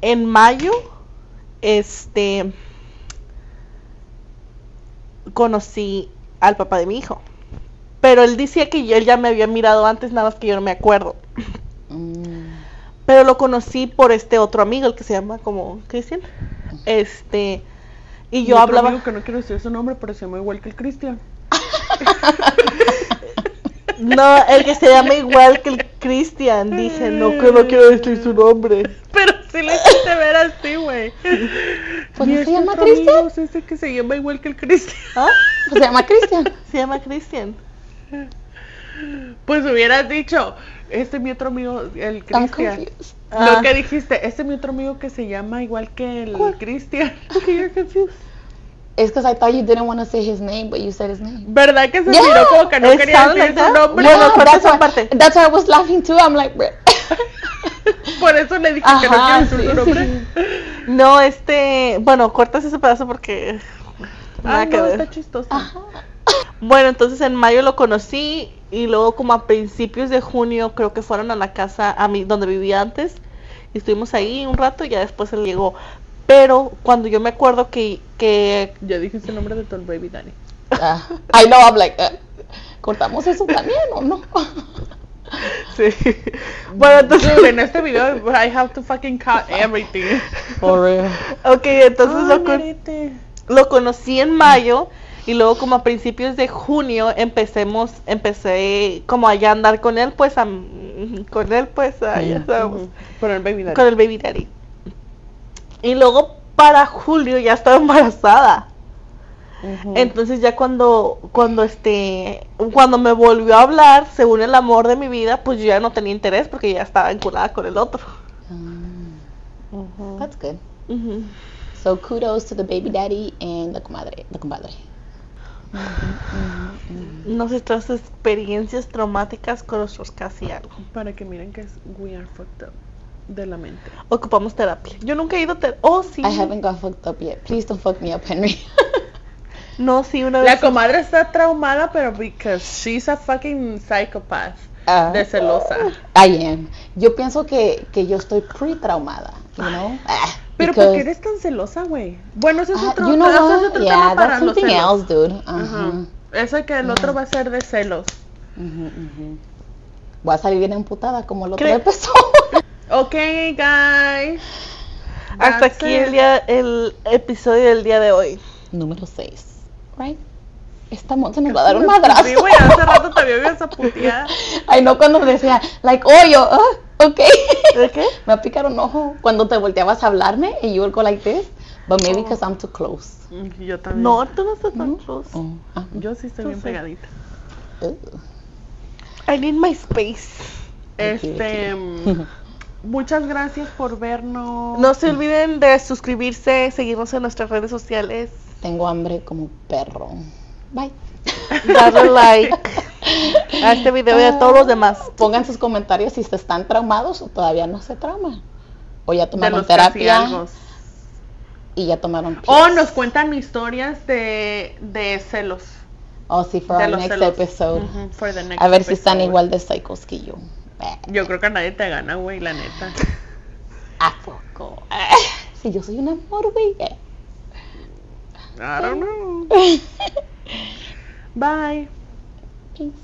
En mayo, este, conocí al papá de mi hijo. Pero él decía que yo- él ya me había mirado antes, nada más que yo no me acuerdo. Mm. pero lo conocí por este otro amigo, el que se llama como Cristian. Este, y yo hablaba. amigo que no quiero decir su nombre, pero se llama igual que el Cristian. No, el que se llama igual que el Cristian. Dije, no, que no quiero decir su nombre. Pero sí le hiciste ver así, güey. Pues no se llama amigo es ese que se llama igual que el Cristian. ¿Ah? Pues se llama Cristian. Se llama Cristian. Pues hubieras dicho, este es mi otro amigo, el Cristian. confused. Ah. Lo que dijiste, este es mi otro amigo que se llama igual que el. Cristian. Okay, you're confused. It's because I thought you didn't want to say his name, but you said his name. ¿Verdad que se Yeah. miró como que no quería decir like su nombre? Bueno, No, that's, esa why, parte. that's why I was laughing too. I'm like, "Bruh." Por eso le dije que no Ajá, quiero decir sí, su nombre. sí. No, este. Bueno, cortas ese pedazo porque. Nada Ah, que no, ver. está chistoso. Ajá. Bueno, entonces en mayo lo conocí y luego como a principios de junio creo que fueron a la casa a mí donde vivía antes y estuvimos ahí un rato y ya después él llegó. Pero cuando yo me acuerdo que, que Ya dije el nombre de tu baby daddy. Ah, I know, I'm like, uh, ¿cortamos eso también o no? sí. bueno, entonces Dude, en este video I have to fucking cut everything. For real. ok, entonces Ay, lo, con- lo conocí en mayo y luego como a principios de junio empecemos empecé como allá a andar con él pues a, con él pues a, ya Mm. sabemos. Con el baby daddy. con el baby daddy. Y luego para julio ya estaba embarazada. Entonces ya cuando cuando este cuando me volvió a hablar, según el amor de mi vida, pues yo ya no tenía interés porque ya estaba vinculada con el otro. Ujú. that's good. So kudos to the baby daddy and the comadre, the compadre. Nuestras experiencias traumáticas con nuestros casi algo. Para que miren que es we are fucked up de la mente. Ocupamos terapia. Yo nunca he ido a terapia. Oh, sí. I haven't got fucked up yet. Please don't fuck me up, Henry. No, sí, una La vez. comadre está traumada, pero because she's a fucking psychopath. Ah. De celosa. I am. Yo pienso que, que yo estoy pre-traumada, you know? Ah, Pero ¿por qué eres tan celosa, güey? Bueno, eso es Ah, otro, you know eso es otro Yeah, tema para los celos. else, dude. Ajá. Ajá. Eso que el otro va a ser de celos. Ujú, ujú. Voy a salir bien emputada como el otro ¿Cree- empezó. Ok, guys. Hasta That's aquí it. el, día, el episodio del día de hoy. Número 6. Right? Esta monta nos va a dar un madrazo. Sí, güey, hace rato te había esa puteada. Ay, no, cuando decía, like, oh, yo, ah, ok. ¿De qué? Me va a picar un ojo cuando te volteabas a hablarme y you would go like this, but maybe because I'm too close. Mm, Yo también. No, tú no estás tan close. Oh, ah, Yo sí estoy Tú bien sí. pegadita. uh. I need my space. Este. Muchas gracias por vernos. No se olviden de suscribirse, seguirnos en nuestras redes sociales, Tengo hambre como perro. Bye. darle like a este video y a todos los demás. Pongan sus comentarios si se están traumados o todavía no se trauman. O ya tomaron terapia y ya tomaron O pills. nos cuentan historias de, de celos. Oh, sí, for de our next celos. episode. Ujú, for the next A ver si están igual de psychos que yo. Yo creo que nadie te gana, güey, la neta. ¿A poco? Si yo soy un amor, güey. I don't know. Bye. Peace.